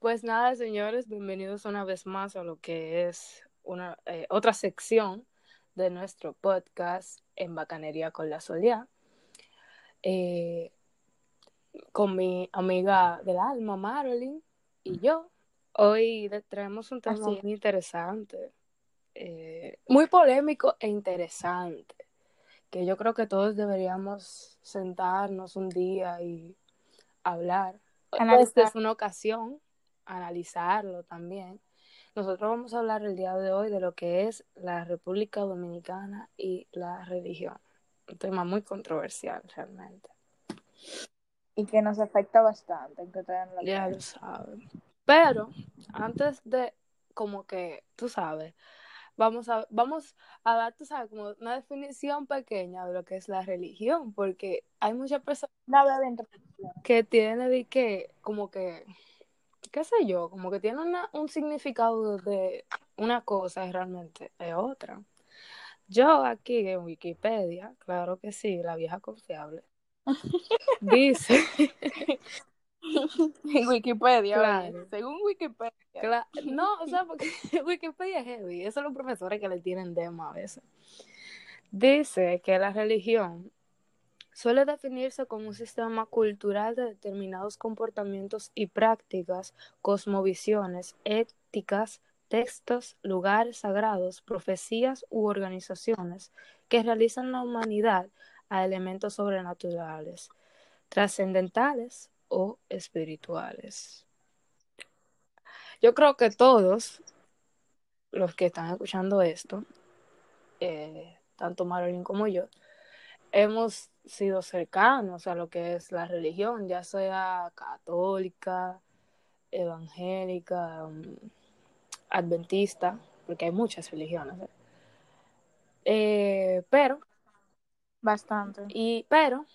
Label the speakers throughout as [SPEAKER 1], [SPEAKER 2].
[SPEAKER 1] Pues nada, señores, bienvenidos una vez más a lo que es una eh, otra sección de nuestro podcast en Bacanería con la Solia. Eh, con mi amiga del alma, Marilyn, y yo. Hoy traemos un tema muy interesante, eh, muy polémico e interesante, que yo creo que todos deberíamos sentarnos un día y hablar. Esta es una ocasión, analizarlo también. Nosotros vamos a hablar el día de hoy de lo que es la República Dominicana y la religión. Un tema muy controversial realmente.
[SPEAKER 2] Y que nos afecta bastante. Que
[SPEAKER 1] ya lo saben. Pero antes de, como que, tú sabes, vamos a, vamos a dar, tú sabes, como una definición pequeña de lo que es la religión, porque hay muchas personas que tienen de que, como que, qué sé yo, como que tienen un significado de una cosa y realmente es otra. Yo aquí en Wikipedia, claro que sí, la vieja confiable, dice
[SPEAKER 2] en Wikipedia, según Wikipedia.
[SPEAKER 1] No, o sea, porque Wikipedia es heavy, eso los profesores que le tienen demo a veces. Dice que la religión suele definirse como un sistema cultural de determinados comportamientos y prácticas, cosmovisiones, éticas, textos, lugares sagrados, profecías u organizaciones que realizan la humanidad a elementos sobrenaturales, trascendentales o espirituales. Yo creo que todos los que están escuchando esto, eh, tanto Marilyn como yo, hemos sido cercanos a lo que es la religión, ya sea católica, evangélica, um, adventista, porque hay muchas religiones. ¿eh? Eh, pero,
[SPEAKER 2] bastante.
[SPEAKER 1] Y, pero,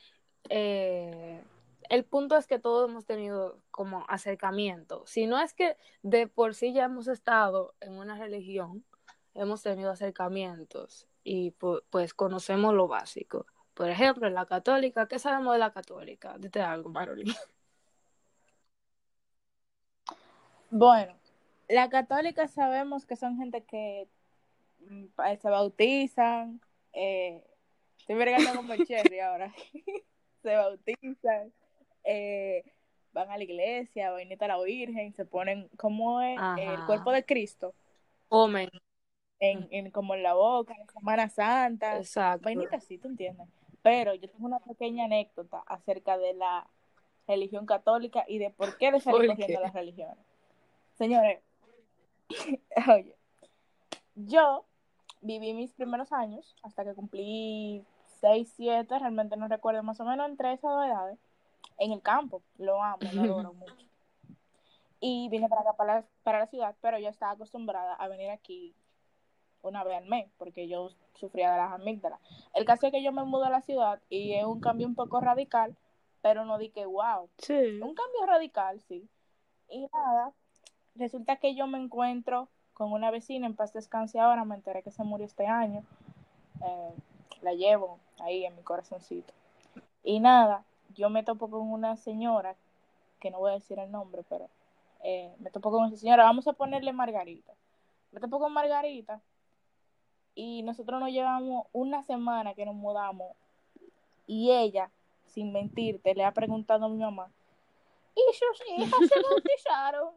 [SPEAKER 1] el punto es que todos hemos tenido como acercamiento. Si no es que de por sí ya hemos estado en una religión, hemos tenido acercamientos y pues, conocemos lo básico. Por ejemplo, en la católica, ¿qué sabemos de la católica? Dite algo, Marolín.
[SPEAKER 2] Bueno, la católica sabemos que son gente que mm, se bautizan. Eh, estoy vergando con Cherry ahora. se bautizan eh, van a la iglesia, a la Virgen, se ponen como el cuerpo de Cristo. En, en, como en la boca, en Semana Santa.
[SPEAKER 1] Exacto.
[SPEAKER 2] Vainita sí, tú entiendes. Pero yo tengo una pequeña anécdota acerca de la religión católica y de por qué le están cogiendo las religiones. Señores, oye, yo viví mis primeros años hasta que cumplí 6, 7, realmente no recuerdo más o menos entre esas dos edades en el campo. Lo amo, lo adoro mucho. Y vine para acá, para la, para la ciudad, pero yo estaba acostumbrada a venir aquí una vez al mes, porque yo sufría de las amígdalas. El caso es que yo me mudo a la ciudad y es un cambio un poco radical, pero no di que wow.
[SPEAKER 1] Sí.
[SPEAKER 2] Un cambio radical, sí. Y nada, resulta que yo me encuentro con una vecina en paz descanse ahora, me enteré que se murió este año. Eh, la llevo ahí en mi corazoncito. Y nada, yo me topo con una señora, que no voy a decir el nombre, pero eh, me topo con esa señora, vamos a ponerle Margarita. Me topo con Margarita y nosotros nos llevamos una semana que nos mudamos y ella, sin mentirte, le ha preguntado a mi mamá, ¿y sus hijas se bautizaron?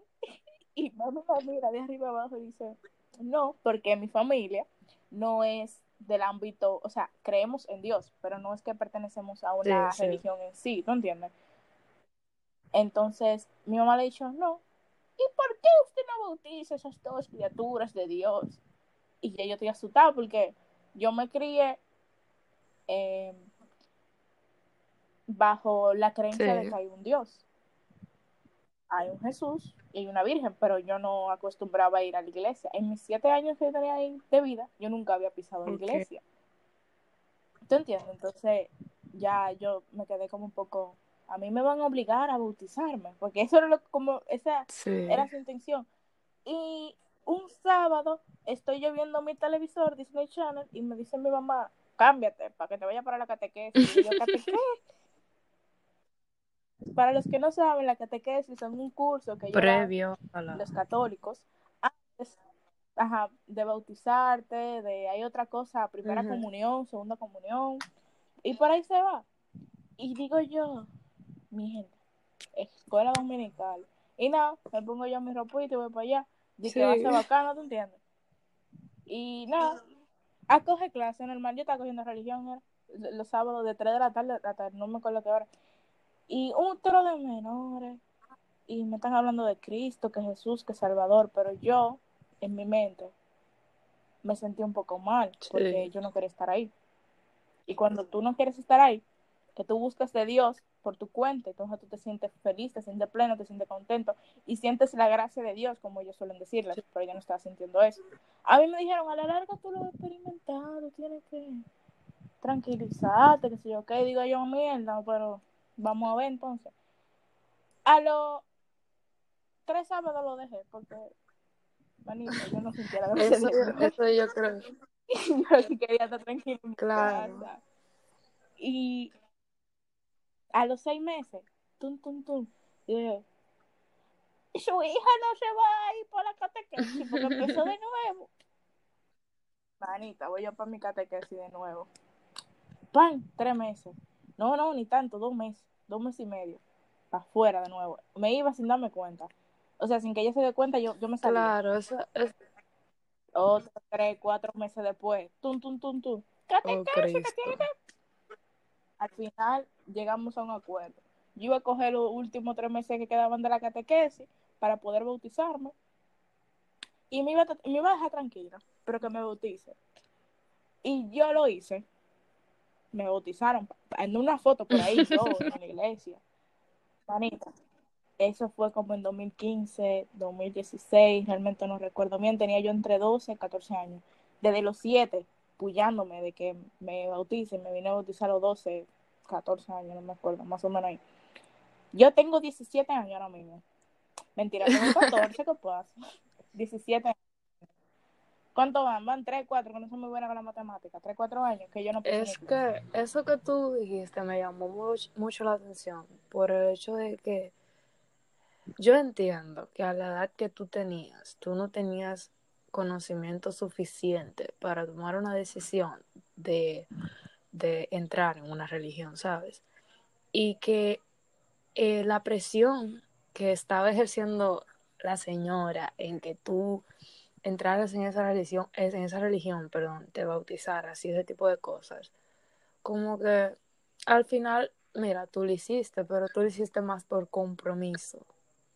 [SPEAKER 2] y mamá mira de arriba abajo y dice, no, porque mi familia no es del ámbito, o sea, creemos en Dios, pero no es que pertenecemos a una religión en sí, ¿tú entiendes? Entonces, mi mamá le ha dicho, no, ¿y por qué usted no bautiza esas dos criaturas de Dios? Y ya yo estoy asustada porque yo me crié eh, bajo la creencia de que hay un Dios. Hay un Jesús y una virgen, pero yo no acostumbraba a ir a la iglesia. En mis siete años que tenía ahí de vida, yo nunca había pisado la iglesia. ¿Tú entiendes? Entonces ya yo me quedé como un poco, a mí me van a obligar a bautizarme, porque eso era lo, como, esa era su intención. Y un sábado estoy yo viendo mi televisor, Disney Channel, y me dice mi mamá, cámbiate para que te vaya para la catequesis. Y yo, ¿catequesis? para los que no saben, la catequesis son un curso que
[SPEAKER 1] Previo a la...
[SPEAKER 2] los católicos antes ajá, de bautizarte, de hay otra cosa, primera comunión, segunda comunión, y por ahí se va. Y digo yo, mi gente, escuela dominical. Y nada, me pongo yo mi ropita y voy para allá. Dice que va a
[SPEAKER 1] Sí.
[SPEAKER 2] ser bacano, ¿tú entiendes? Y nada, a coger clase normal. Yo estaba cogiendo religión era, los sábados de 3 de la tarde hasta no me acuerdo qué hora. Y un toro de menores. Y me están hablando de Cristo, que Jesús, que Salvador. Pero yo, en mi mente, me sentí un poco mal
[SPEAKER 1] Sí.
[SPEAKER 2] porque yo no quería estar ahí. Y cuando tú no quieres estar ahí, que tú buscas de Dios por tu cuenta, entonces tú te sientes feliz, te sientes pleno, te sientes contento y sientes la gracia de Dios, como ellos suelen decirles,
[SPEAKER 1] Sí.
[SPEAKER 2] pero yo no estaba sintiendo eso. A mí me dijeron, a la larga tú lo has experimentado, tienes que tranquilizarte, que sé yo qué, digo yo, mierda, pero vamos a ver entonces. A los tres sábados lo dejé, porque, manito, yo no sintiera la gracia
[SPEAKER 1] Eso,
[SPEAKER 2] de
[SPEAKER 1] eso yo creo.
[SPEAKER 2] yo sí quería estar mi
[SPEAKER 1] Claro.
[SPEAKER 2] Y a los seis meses, tum, tum, tum, su hija no se va a ir por la catequesis porque empezó de nuevo. Manita, voy yo para mi catequesis de nuevo. ¡Pam! Tres meses. No, no, ni tanto, dos meses, dos meses y medio. Para afuera de nuevo. Me iba sin darme cuenta. O sea, sin que ella se dé cuenta, yo, yo me salía.
[SPEAKER 1] Claro, eso es.
[SPEAKER 2] Tres, cuatro meses después. Tum, tum, tum, tum.
[SPEAKER 1] Oh,
[SPEAKER 2] Catequesis, que
[SPEAKER 1] Cristo.
[SPEAKER 2] tiene que al final llegamos a un acuerdo. Yo iba a coger los últimos tres meses que quedaban de la catequesis para poder bautizarme. Y me iba, a, me iba a dejar tranquila, pero que me bautice. Y yo lo hice. Me bautizaron en una foto por ahí, yo, en la iglesia. Manita. Eso fue como en 2015, 2016, realmente no recuerdo bien. Tenía yo entre 12 y 14 años. Desde los 7, de que me bauticen. Me vine a bautizar a los 12, 14 años, no me acuerdo, más o menos ahí. Yo tengo 17 años ahora mismo. Mentira, tengo 14, ¿qué pasa? 17 años. ¿Cuánto van? Van 3, 4, que no soy muy buena con la matemática. 3, 4 años, que yo no pienso
[SPEAKER 1] Es que eso que tú dijiste me llamó mucho, mucho la atención por el hecho de que yo entiendo que a la edad que tú tenías, tú no tenías conocimiento suficiente para tomar una decisión de, de entrar en una religión, ¿sabes? Y que eh, la presión que estaba ejerciendo la señora en que tú entraras en esa religión, en esa religión, perdón, te bautizaras y ese tipo de cosas, como que al final, mira, tú lo hiciste, pero tú lo hiciste más por compromiso.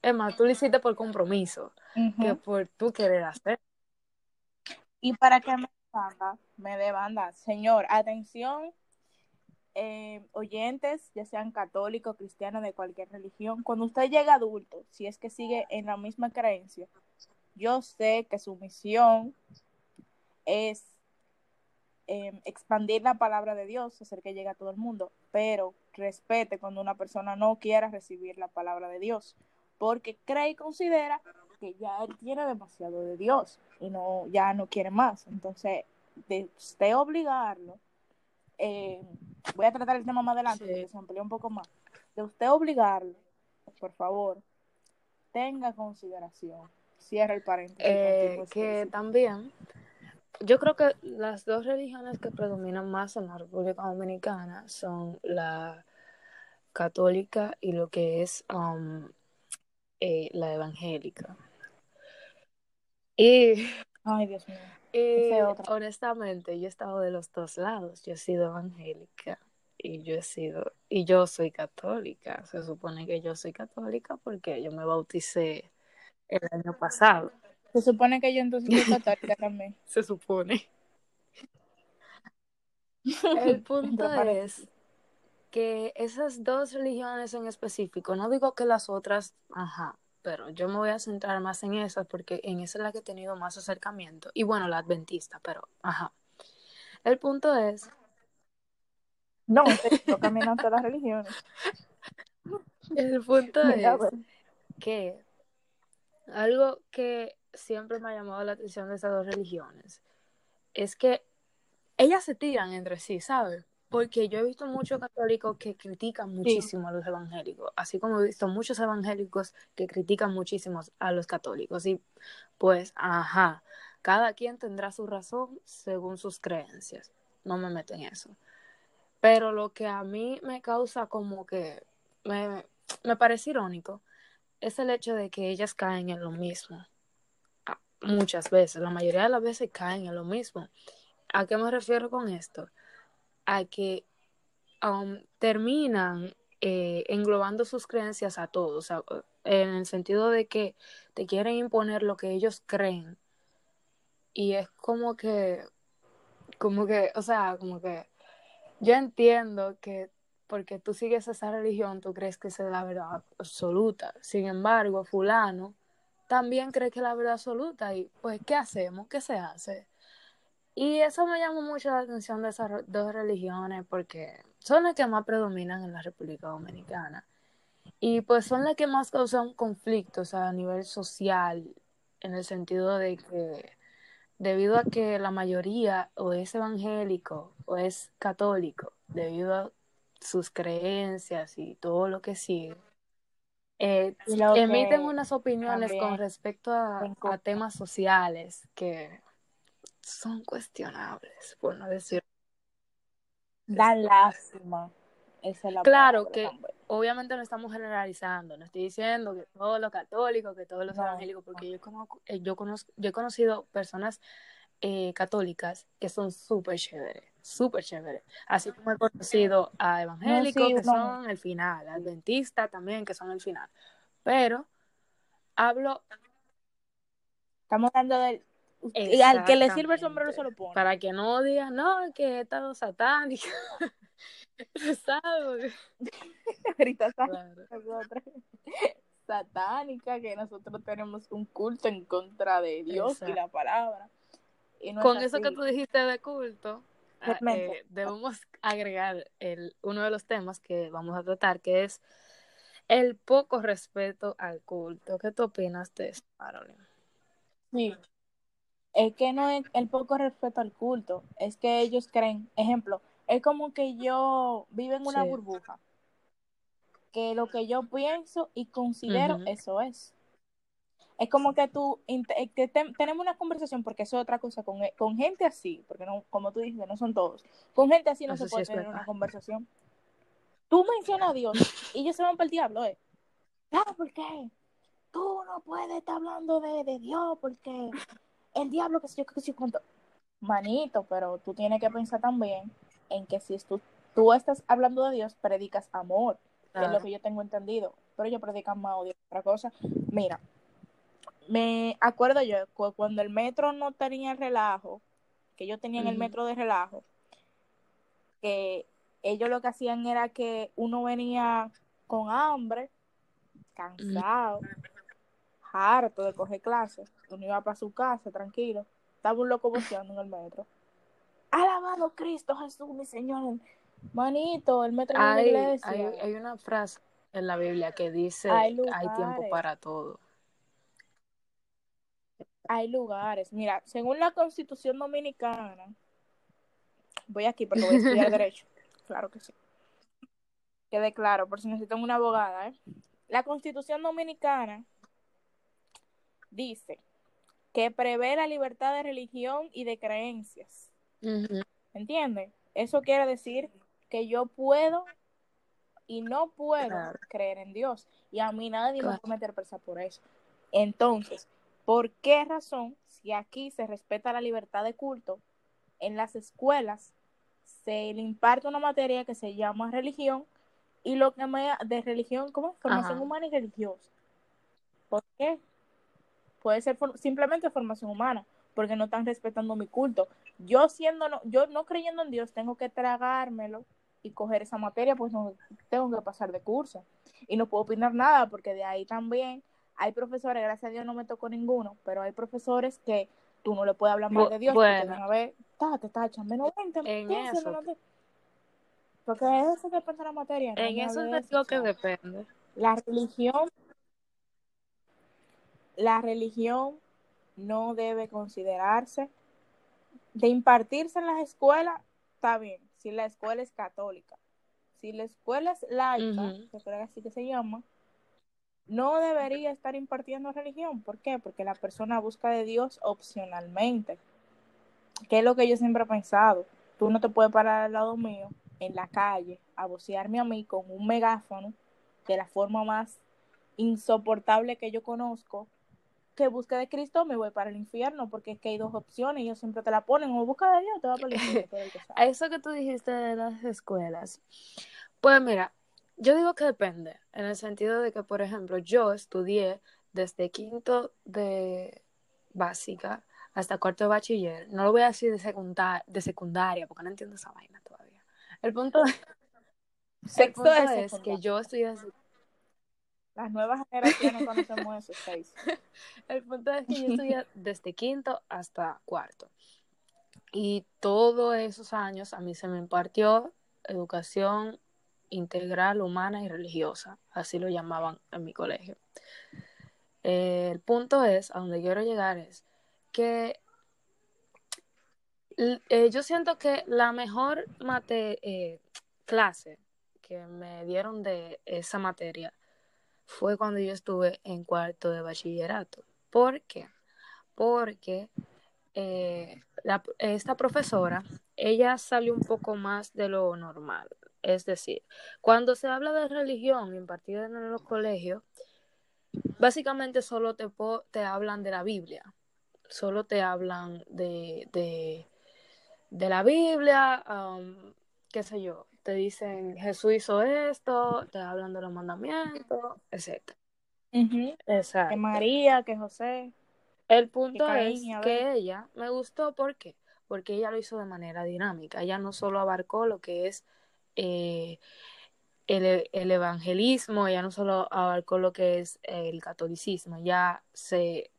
[SPEAKER 1] Es más, tú lo hiciste por compromiso que por tú querer hacer.
[SPEAKER 2] Y para que me banda, me dé banda. Señor, atención, eh, oyentes, ya sean católicos, cristianos, de cualquier religión, cuando usted llega adulto, si es que sigue en la misma creencia, yo sé que su misión es eh, expandir la palabra de Dios, hacer que llegue a todo el mundo, pero respete cuando una persona no quiera recibir la palabra de Dios, porque cree y considera que ya él tiene demasiado de Dios y no ya no quiere más. Entonces, de usted obligarlo, eh, voy a tratar el tema más adelante
[SPEAKER 1] Sí.
[SPEAKER 2] porque se amplía un poco más. De usted obligarlo, por favor, tenga consideración. Cierra el paréntesis.
[SPEAKER 1] Eh, que también, yo creo que las dos religiones que predominan más en la República Dominicana son la católica y lo que es um, eh, la evangélica. Y,
[SPEAKER 2] Ay, Dios mío.
[SPEAKER 1] y honestamente, yo he estado de los dos lados. Yo he sido evangélica y yo he sido, y yo soy católica. Se supone que yo soy católica porque yo me bauticé el año pasado.
[SPEAKER 2] Se supone que yo entonces soy católica también.
[SPEAKER 1] Se supone. El punto es que esas dos religiones en específico, no digo que las otras, ajá, pero yo me voy a centrar más en esas porque en esa es la que he tenido más acercamiento. Y bueno, la adventista, pero ajá. El punto es,
[SPEAKER 2] No, estoy caminando todas las religiones.
[SPEAKER 1] el punto
[SPEAKER 2] Mira,
[SPEAKER 1] es que algo que siempre me ha llamado la atención de esas dos religiones es que ellas se tiran entre sí, ¿sabes? Porque yo he visto muchos católicos que critican muchísimo a los evangélicos, así como he visto muchos evangélicos que critican muchísimo a los católicos. Y pues, ajá, cada quien tendrá su razón según sus creencias. No me meto en eso. Pero lo que a mí me causa como que me, me parece irónico es el hecho de que ellas caen en lo mismo. Ah, muchas veces, la mayoría de las veces caen en lo mismo. ¿A qué me refiero con esto? A que um, terminan eh, englobando sus creencias a todos, en el sentido de que te quieren imponer lo que ellos creen. Y es como que, como que, o sea, como que yo entiendo que porque tú sigues esa religión, tú crees que es la verdad absoluta. Sin embargo, fulano también cree que es la verdad absoluta. Y pues, ¿qué hacemos? ¿Qué se hace? Y eso me llamó mucho la atención de esas dos religiones porque son las que más predominan en la República Dominicana. Y pues son las que más causan conflictos a nivel social, en el sentido de que debido a que la mayoría o es evangélico o es católico, debido a sus creencias y todo lo que sigue, eh, emiten unas opiniones con respecto a temas sociales que son cuestionables, por no decir.
[SPEAKER 2] Da lástima.
[SPEAKER 1] claro que obviamente no estamos generalizando, no estoy diciendo que todos los católicos, que todos los evangélicos, porque yo, conozco, eh, yo, conozco, yo he conocido personas eh, católicas que son súper chéveres, súper chéveres. Así como he conocido a evangélicos que son el final, adventistas también que son el final. Pero hablo.
[SPEAKER 2] Estamos hablando del, al que le sirve el sombrero se lo pone.
[SPEAKER 1] Para que no digan, no, que he estado satánico.
[SPEAKER 2] Ahorita satánica, que nosotros tenemos un culto en contra de Dios y la palabra.
[SPEAKER 1] Con eso que tú dijiste de culto, ah, eh, debemos agregar el, uno de los temas que vamos a tratar, que es el poco respeto al culto. ¿Qué tú opinas de eso, Carolina?
[SPEAKER 2] Sí, es que no es el poco respeto al culto, es que ellos creen, ejemplo, es como que yo vivo en una burbuja, que lo que yo pienso y considero, eso es. Es como que tú, eh, que tenemos una conversación, porque eso es otra cosa, con, con gente así, porque no, como tú dices, no son todos, con gente así no se puede tener una conversación. Tú mencionas a Dios y ellos se van para el diablo, ¿eh? Ah, ¿por qué? Tú no puedes estar hablando de, de Dios porque el diablo, que sé yo, que sé yo, cuánto. Manito, pero tú tienes que pensar también en que si tú, tú estás hablando de Dios, predicas amor, es lo que yo tengo entendido, pero yo predican más odio otra cosa. Mira, me acuerdo yo cuando el metro no tenía relajo, que yo tenía en el metro de relajo, que ellos lo que hacían era que uno venía con hambre, cansado, harto de coger clases, uno iba para su casa tranquilo, estaba un loco boceando en el metro. Alabado Cristo Jesús, mi Señor. Manito, el metro
[SPEAKER 1] hay,
[SPEAKER 2] de la iglesia.
[SPEAKER 1] Hay, hay, una frase en la Biblia que dice hay, hay tiempo para todo.
[SPEAKER 2] Hay lugares. Mira, según la Constitución Dominicana, voy aquí porque voy a estudiar Derecho. Claro que sí. Quede claro, por si necesitan una abogada. ¿eh? La Constitución Dominicana dice que prevé la libertad de religión y de creencias. ¿Entiendes? Eso quiere decir que yo puedo y no puedo creer en Dios. Y a mí nadie me va a meter presa por eso. Entonces, ¿por qué razón, si aquí se respeta la libertad de culto, en las escuelas se le imparte una materia que se llama religión y lo que me de religión, ¿cómo? Formación humana y religiosa. ¿Por qué? Puede ser simplemente formación humana, porque no están respetando mi culto. Yo siendo, no, yo no creyendo en Dios, tengo que tragármelo y coger esa materia, pues no tengo que pasar de curso. Y no puedo opinar nada, porque de ahí también hay profesores, gracias a Dios no me tocó ninguno, pero hay profesores que tú no le puedes hablar mal de Dios, porque una vez, te tachan, menos 20,
[SPEAKER 1] en eso.
[SPEAKER 2] Porque eso depende de la materia.
[SPEAKER 1] en eso es lo que depende.
[SPEAKER 2] La religión la religión no debe considerarse de impartirse en las escuelas, está bien, si la escuela es católica. Si la escuela es laica,
[SPEAKER 1] Ujú.
[SPEAKER 2] que creo que así que se llama, no debería estar impartiendo religión. ¿Por qué? Porque la persona busca de Dios opcionalmente. Que es lo que yo siempre he pensado. Tú no te puedes parar al lado mío en la calle a vocearme a mí con un megáfono de la forma más insoportable que yo conozco que busque de Cristo me voy para el infierno porque es que hay dos opciones y ellos siempre te la ponen o busca de Dios te va para el infierno.
[SPEAKER 1] A eso que tú dijiste de las escuelas, pues mira, yo digo que depende, en el sentido de que, por ejemplo, yo estudié desde quinto de básica hasta cuarto de bachiller. No lo voy a decir de, secunda- de secundaria, porque no entiendo esa vaina todavía. El punto, el
[SPEAKER 2] Sexto
[SPEAKER 1] punto
[SPEAKER 2] de
[SPEAKER 1] es que
[SPEAKER 2] secundaria.
[SPEAKER 1] yo estudié desde
[SPEAKER 2] Las nuevas generaciones conocemos eso, seis.
[SPEAKER 1] El punto es que yo estudié desde quinto hasta cuarto. Y todos esos años a mí se me impartió educación integral, humana y religiosa. Así lo llamaban en mi colegio. Eh, el punto es, a donde quiero llegar es que eh, yo siento que la mejor mate- eh, clase que me dieron de esa materia fue cuando yo estuve en cuarto de bachillerato. ¿Por qué? Porque eh, esta profesora, ella salió un poco más de lo normal. Es decir, cuando se habla de religión impartida en los colegios, básicamente solo te, te hablan de la Biblia. Solo te hablan de, de, de la Biblia, um, qué sé yo. Te dicen Jesús hizo esto, te hablan de los mandamientos, etc.
[SPEAKER 2] Que
[SPEAKER 1] Exacto.
[SPEAKER 2] María, que José.
[SPEAKER 1] El punto
[SPEAKER 2] Que
[SPEAKER 1] es
[SPEAKER 2] Caín,
[SPEAKER 1] que ella me gustó, ¿por qué? Porque ella lo hizo de manera dinámica. Ella no solo abarcó lo que es eh, el, el evangelismo, ella no solo abarcó lo que es el catolicismo, ella se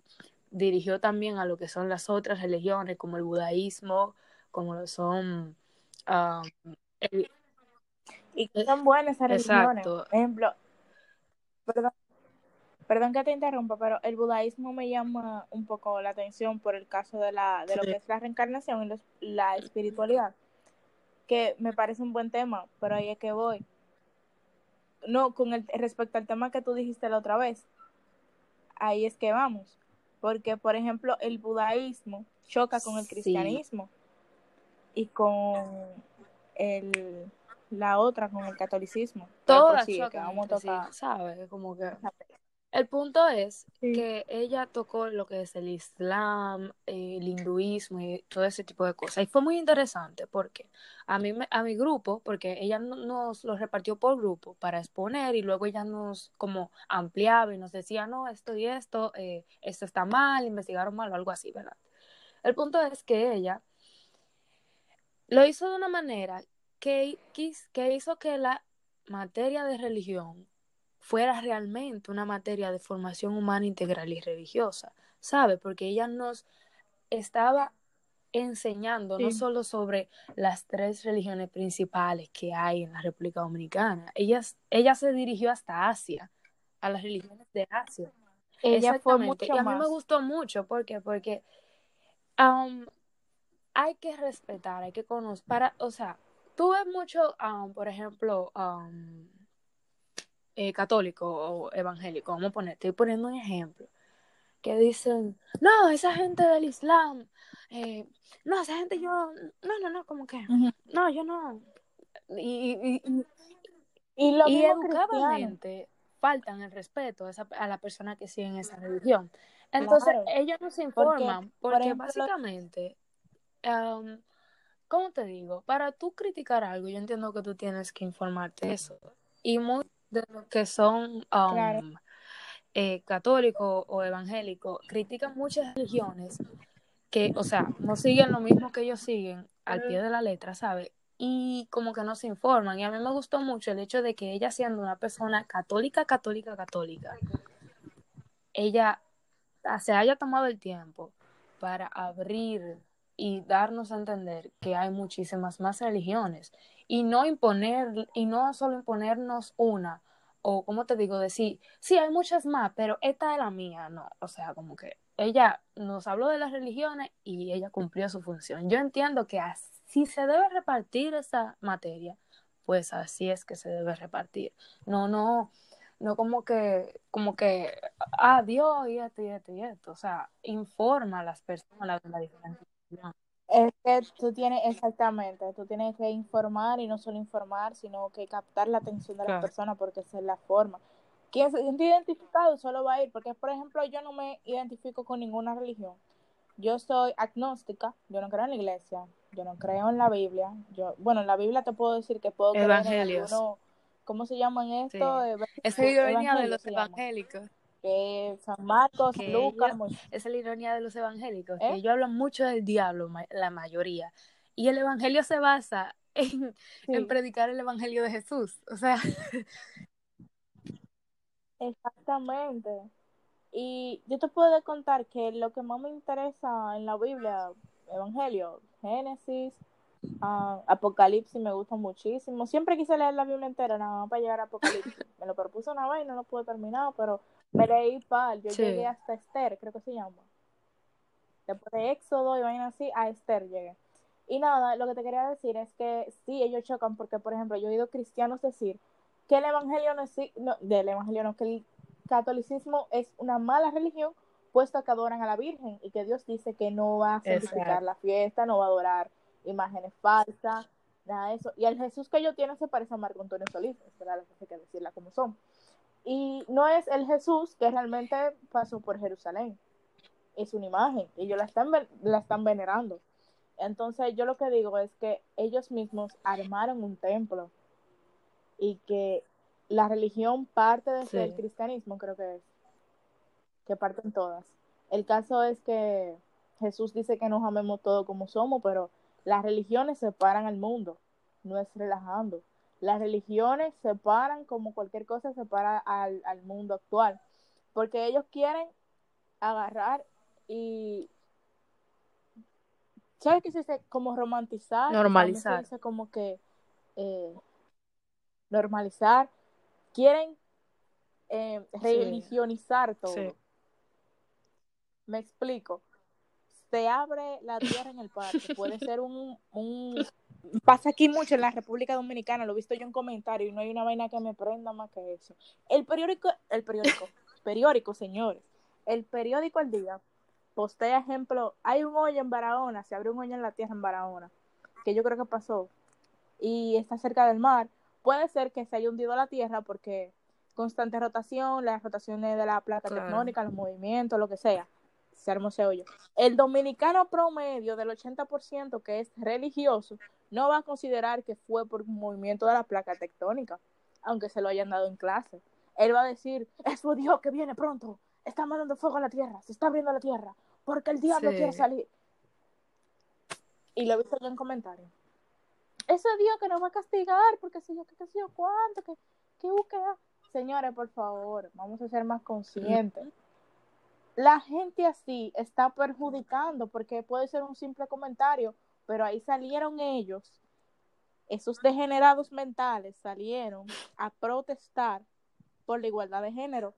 [SPEAKER 1] dirigió también a lo que son las otras religiones, como el budaísmo, como lo son... ah, el-
[SPEAKER 2] Y que son buenas esas religiones. Por ejemplo, perdón, perdón que te interrumpa, pero el budaísmo me llama un poco la atención por el caso de, la, de lo que es la reencarnación y los- la espiritualidad, que me parece un buen tema, pero ahí es que voy. No, con el respecto al tema que tú dijiste la otra vez, ahí es que vamos. Porque, por ejemplo, el budaísmo choca con el
[SPEAKER 1] Sí.
[SPEAKER 2] cristianismo y con el, la otra, con el catolicismo.
[SPEAKER 1] Todas
[SPEAKER 2] prosigue, que vamos a
[SPEAKER 1] sí,
[SPEAKER 2] tocar.
[SPEAKER 1] ¿sabes? Como que... El punto es
[SPEAKER 2] Sí.
[SPEAKER 1] que ella tocó lo que es el Islam, eh, el hinduismo y todo ese tipo de cosas. Y fue muy interesante porque a mí, a mi grupo, porque ella no- nos lo repartió por grupo para exponer y luego ella nos como ampliaba y nos decía, no, esto y esto, eh, esto está mal, investigaron mal o algo así, ¿verdad? El punto es que ella lo hizo de una manera que, hizo que la materia de religión fuera realmente una materia de formación humana integral y religiosa, ¿sabe? Porque ella nos estaba enseñando no solo sobre las tres religiones principales que hay en la República Dominicana, ella, ella se dirigió hasta Asia, a las religiones de Asia.
[SPEAKER 2] Ella fue mucho
[SPEAKER 1] Y a mí
[SPEAKER 2] más.
[SPEAKER 1] me gustó mucho, ¿por qué? Porque um, hay que respetar, hay que conocer, para, o sea, tú ves mucho, um, por ejemplo, um, eh, católico o evangélico, vamos a poner, estoy poniendo un ejemplo, que dicen, no, esa gente del Islam, eh, no, esa gente yo, no, no, no, como que, no, yo no. Y, y, y,
[SPEAKER 2] Y lo
[SPEAKER 1] y educadamente faltan el respeto a, esa, a la persona que sigue en esa religión. Entonces,
[SPEAKER 2] Claro.
[SPEAKER 1] ellos nos
[SPEAKER 2] Porque,
[SPEAKER 1] informan,
[SPEAKER 2] por
[SPEAKER 1] porque
[SPEAKER 2] ejemplo,
[SPEAKER 1] básicamente, um, ¿cómo te digo? Para tú criticar algo, yo entiendo que tú tienes que informarte de eso. Y muchos de los que son um,
[SPEAKER 2] Claro.
[SPEAKER 1] eh, católicos o evangélicos critican muchas religiones que, o sea, no siguen lo mismo que ellos siguen al pie de la letra, ¿sabes? Y como que no se informan. Y a mí me gustó mucho el hecho de que ella siendo una persona católica, católica, católica, ella ah, se haya tomado el tiempo para abrir y darnos a entender que hay muchísimas más religiones y no imponer y no solo imponernos una o como te digo decir sí hay muchas más pero esta es la mía no o sea como que ella nos habló de las religiones y ella cumplió su función yo entiendo que así se debe repartir esa materia, pues así es que se debe repartir. No, no, no como que, como que, ah, Dios, y esto, y esto, y esto. O sea, informa a las personas de la diferencia.
[SPEAKER 2] Es que tú tienes, exactamente, tú tienes que informar y no solo informar, sino que captar la atención de las personas porque esa es la forma. Quien se siente identificado solo va a ir, porque por ejemplo yo no me identifico con ninguna religión. Yo soy agnóstica, yo no creo en la iglesia, yo no creo en la Biblia. Yo, bueno, en la Biblia te puedo decir que puedo creer en ¿cómo se llaman esto?
[SPEAKER 1] Sí. Esa ironía de los evangélicos.
[SPEAKER 2] Que San Marcos, Lucas.
[SPEAKER 1] esa es la ironía de los evangélicos, que ¿Eh? ellos hablan mucho del diablo, la mayoría. Y el evangelio se basa en, en predicar el evangelio de Jesús. O sea.
[SPEAKER 2] Exactamente. Y yo te puedo contar que lo que más me interesa en la Biblia, Evangelio, Génesis, uh, Apocalipsis me gusta muchísimo. Siempre quise leer la Biblia entera, nada más para llegar a Apocalipsis. Me lo propuse una vez y no lo pude terminar, pero me leí par. Yo llegué hasta Esther, creo que se llama. Después de Éxodo y vaina así, a Esther llegué. Y nada, lo que te quería decir es que sí, ellos chocan porque, por ejemplo, yo he oído cristianos decir que el evangelio no es, no, del evangelio no, que el catolicismo es una mala religión puesto que adoran a la Virgen y que Dios dice que no va a santificar la fiesta, no va a adorar imágenes falsas, nada de eso. Y el Jesús que ellos tienen se parece a Marco Antonio Solís, ¿verdad? Hay que decirla como son. Y no es el Jesús que realmente pasó por Jerusalén, es una imagen, y ellos la están, la están venerando. Entonces yo lo que digo es que ellos mismos armaron un templo y que la religión parte desde el cristianismo, creo que es, que parten todas. El caso es que Jesús dice que nos amemos todos como somos, pero las religiones separan al mundo, no es relajando. Las religiones separan como cualquier cosa separa al, al mundo actual, porque ellos quieren agarrar y ¿sabes qué se dice? Como romantizar.
[SPEAKER 1] Normalizar.
[SPEAKER 2] Se dice como que eh, normalizar. Quieren eh, religionizar todo. Me explico. Se abre la tierra en el parque. Puede ser un, un, Pasa aquí mucho en la República Dominicana. Lo he visto yo en comentarios y no hay una vaina que me prenda más que eso. El periódico, el periódico, periódico, señores. El periódico al día postea ejemplo. Hay un hoyo en Barahona. Se abrió un hoyo en la tierra en Barahona. Que yo creo que pasó. Y está cerca del mar puede ser que se haya hundido la Tierra porque constante rotación, las rotaciones de la placa tectónica, los movimientos, lo que sea, se armó ese hoyo. El dominicano promedio del 80% que es religioso no va a considerar que fue por un movimiento de la placa tectónica, aunque se lo hayan dado en clase. Él va a decir, es su Dios que viene pronto, está mandando fuego a la tierra, se está abriendo la tierra, porque el diablo quiere salir. Y lo he visto yo en comentarios ese Dios que nos va a castigar, porque si yo, qué sé yo, cuánto, que, que búsqueda. Señores, por favor, vamos a ser más conscientes. La gente así está perjudicando, porque puede ser un simple comentario, pero ahí salieron ellos, esos degenerados mentales salieron a protestar por la igualdad de género.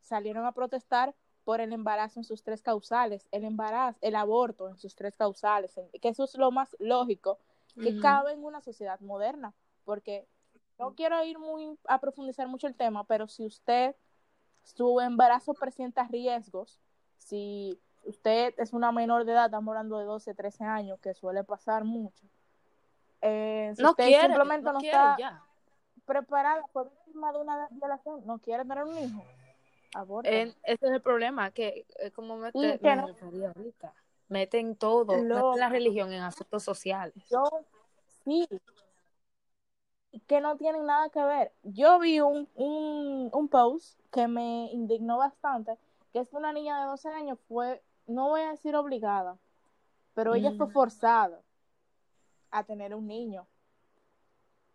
[SPEAKER 2] Salieron a protestar por el embarazo en sus tres causales, el embarazo, el aborto en sus tres causales, que eso es lo más lógico que cabe en una sociedad moderna, porque no quiero ir muy a profundizar mucho el tema, pero si usted, su embarazo presenta riesgos, si usted es una menor de edad, estamos hablando de 12, 13 años, que suele pasar mucho, eh, si
[SPEAKER 1] no
[SPEAKER 2] usted
[SPEAKER 1] quiere,
[SPEAKER 2] simplemente
[SPEAKER 1] no,
[SPEAKER 2] no,
[SPEAKER 1] quiere,
[SPEAKER 2] está
[SPEAKER 1] ya.
[SPEAKER 2] preparada por encima de una violación, no quiere tener un hijo, aborto.
[SPEAKER 1] ese es el problema, que es como me, te,
[SPEAKER 2] que no-
[SPEAKER 1] ahorita. Meten todo,
[SPEAKER 2] Lo-
[SPEAKER 1] meten la religión en asuntos sociales.
[SPEAKER 2] Yo, sí, que no tienen nada que ver. Yo vi un, un, un post que me indignó bastante, que es que una niña de 12 años fue, no voy a decir obligada, pero ella fue
[SPEAKER 1] Mm.
[SPEAKER 2] forzada a tener un niño,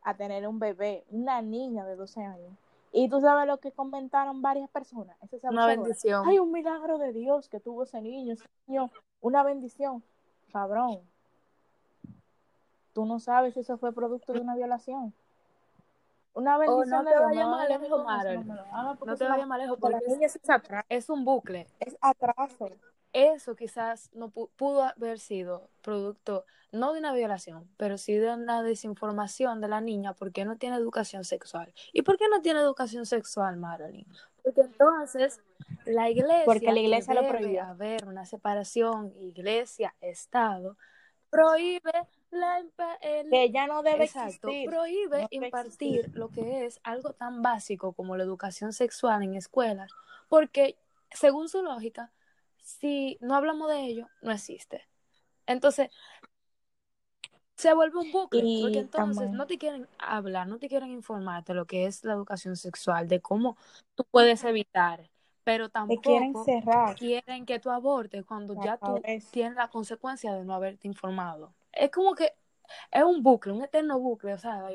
[SPEAKER 2] a tener un bebé, una niña de 12 años. Y tú sabes lo que comentaron varias personas. Esa es
[SPEAKER 1] Una bendición.
[SPEAKER 2] Hay un milagro de Dios que tuvo ese niño, ese niño, una bendición. Cabrón. Tú no sabes si eso fue producto de una violación. Una bendición
[SPEAKER 1] no te vayas
[SPEAKER 2] no hagas
[SPEAKER 1] lejos,
[SPEAKER 2] no
[SPEAKER 1] te lejos
[SPEAKER 2] porque
[SPEAKER 1] es, es un bucle.
[SPEAKER 2] Es atraso.
[SPEAKER 1] eso quizás no pudo haber sido producto no de una violación, pero sí de una desinformación de la niña porque no tiene educación sexual. ¿Y por qué no tiene educación sexual, Marilyn? Porque entonces la iglesia,
[SPEAKER 2] porque la iglesia lo
[SPEAKER 1] prohíbe haber una separación iglesia-estado, prohíbe la, el,
[SPEAKER 2] que ya no debe
[SPEAKER 1] exacto, prohíbe impartir lo que es algo tan básico como la educación sexual en escuelas, porque según su lógica, si no hablamos de ello, no existe. Entonces, se vuelve un bucle, porque entonces no te quieren hablar, no te quieren informar de lo que es la educación sexual, de cómo tú puedes evitar, pero tampoco
[SPEAKER 2] quieren, cerrar.
[SPEAKER 1] quieren que tú abortes cuando ya tú tienes la consecuencia de no haberte informado. Es como que es un bucle, un eterno bucle, o sea,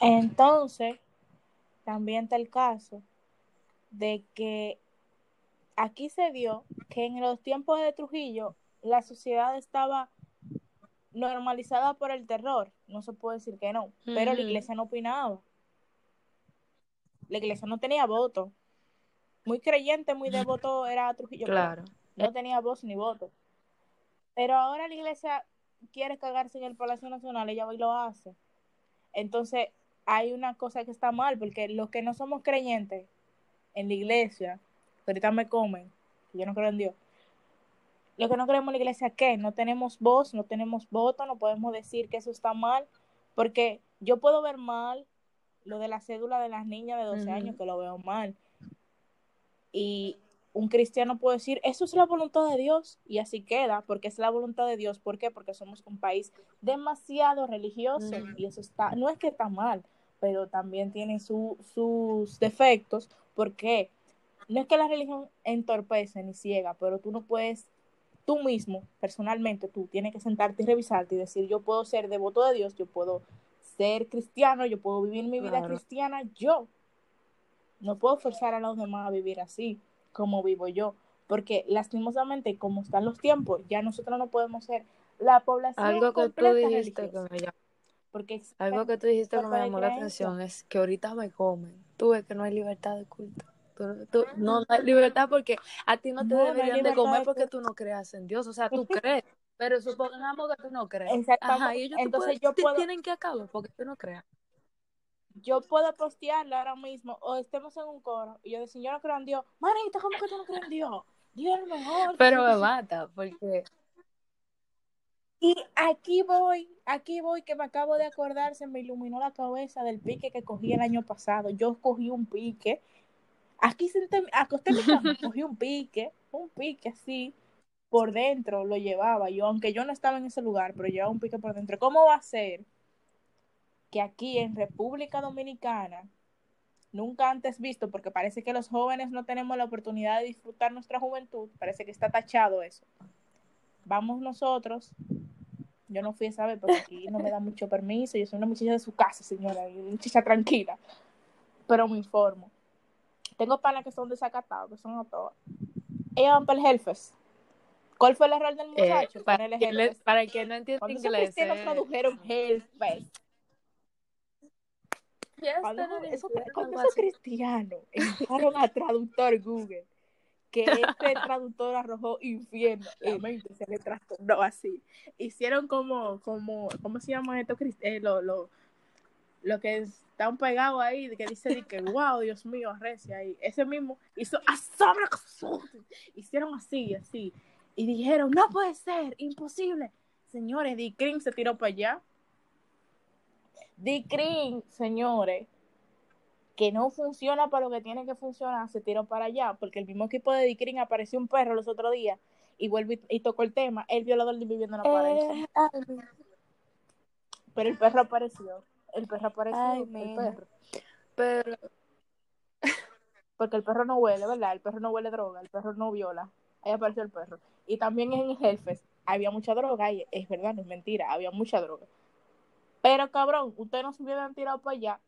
[SPEAKER 2] entonces también está el caso de que aquí se dio que en los tiempos de Trujillo la sociedad estaba normalizada por el terror, no se puede decir que no, pero la iglesia no opinaba. La iglesia no tenía voto. Muy creyente, muy devoto era Trujillo.
[SPEAKER 1] Claro.
[SPEAKER 2] No tenía voz ni voto. Pero ahora la iglesia quiere cagarse en el Palacio Nacional, ella va y lo hace. Entonces, hay una cosa que está mal, porque los que no somos creyentes en la iglesia, ahorita me comen, yo no creo en Dios. Los que no creemos en la iglesia, ¿qué? No tenemos voz, no tenemos voto, no podemos decir que eso está mal, porque yo puedo ver mal lo de la cédula de las niñas de 12 años, que lo veo mal. Y un cristiano puede decir, eso es la voluntad de Dios, y así queda, porque es la voluntad de Dios. ¿Por qué? Porque somos un país demasiado religioso, y eso está, no es que está mal, pero también tiene sus defectos. ¿Por qué? No es que la religión entorpece ni ciega, pero tú no puedes, tú mismo, personalmente, tú tienes que sentarte y revisarte y decir, yo puedo ser devoto de Dios, yo puedo ser cristiano, yo puedo vivir mi vida cristiana, yo. No puedo forzar a los demás a vivir así como vivo yo, porque lastimosamente, como están los tiempos, ya nosotros no podemos ser la población
[SPEAKER 1] algo que tú dijiste que me llamó, porque algo que tú dijiste que me llamó la atención es que ahorita me comen. Tú ves que no hay libertad de culto. no, hay libertad porque a ti no te deberían de comer porque tú no creas en Dios, o sea, tú crees. Pero supongamos que tú no crees. Ajá, y ellos Entonces yo puedo... tienen que acabar porque tú no creas.
[SPEAKER 2] Yo puedo postearlo ahora mismo o estemos en un coro y yo decir, yo no creo en Dios. Manita, ¿cómo que tú no crees en Dios? Dios es mejor.
[SPEAKER 1] Pero me mata porque...
[SPEAKER 2] Y aquí voy, aquí voy, que me acabo de acordar, se me iluminó la cabeza del pique que cogí el año pasado. Yo cogí un pique, aquí senté, acosté mi cama, cogí un pique, un pique así, por dentro lo llevaba yo, aunque yo no estaba en ese lugar, pero llevaba un pique por dentro. ¿Cómo va a ser que aquí en República Dominicana, nunca antes visto, porque parece que los jóvenes no tenemos la oportunidad de disfrutar nuestra juventud, parece que está tachado eso. Vamos nosotros, yo no fui a saber porque aquí no me da mucho permiso, yo soy una muchacha de su casa, señora, una muchacha tranquila, pero me informo. Tengo panas que son desacatados, que son a todas. Ellos van para el Hellfest ¿Cuál fue el error del eh, muchacho?
[SPEAKER 1] para, que para que no entienda
[SPEAKER 2] Cuando inglés. Los tradujeron Hellfest. Cuando, eso, cuando esos cristianos entraron a traductor Google, que este traductor arrojó infierno, la mente se le trastornó así. Hicieron como, como, ¿cómo se llama esto? Eh, lo, lo, lo que están pegados ahí, que dice que, wow, Dios mío, arrecia ahí. Ese mismo hizo, hicieron así, así y dijeron, no puede ser, imposible. Señores, Dicrin se tiró para allá. Dicrin, señores, que no funciona para lo que tiene que funcionar, se tiró para allá, porque el mismo equipo de Dicrin apareció un perro los otros días y vuelve y, tocó el tema, el violador viviendo en la pared. Eh, Pero el perro apareció. El perro apareció. el perro.
[SPEAKER 1] Pero.
[SPEAKER 2] Porque el perro no huele, ¿verdad? El perro no huele droga, el perro no viola. Ahí apareció el perro. Y también en el Hellfest había mucha droga, y es verdad, no es mentira, había mucha droga. Pero cabrón, ustedes no se hubieran tirado para allá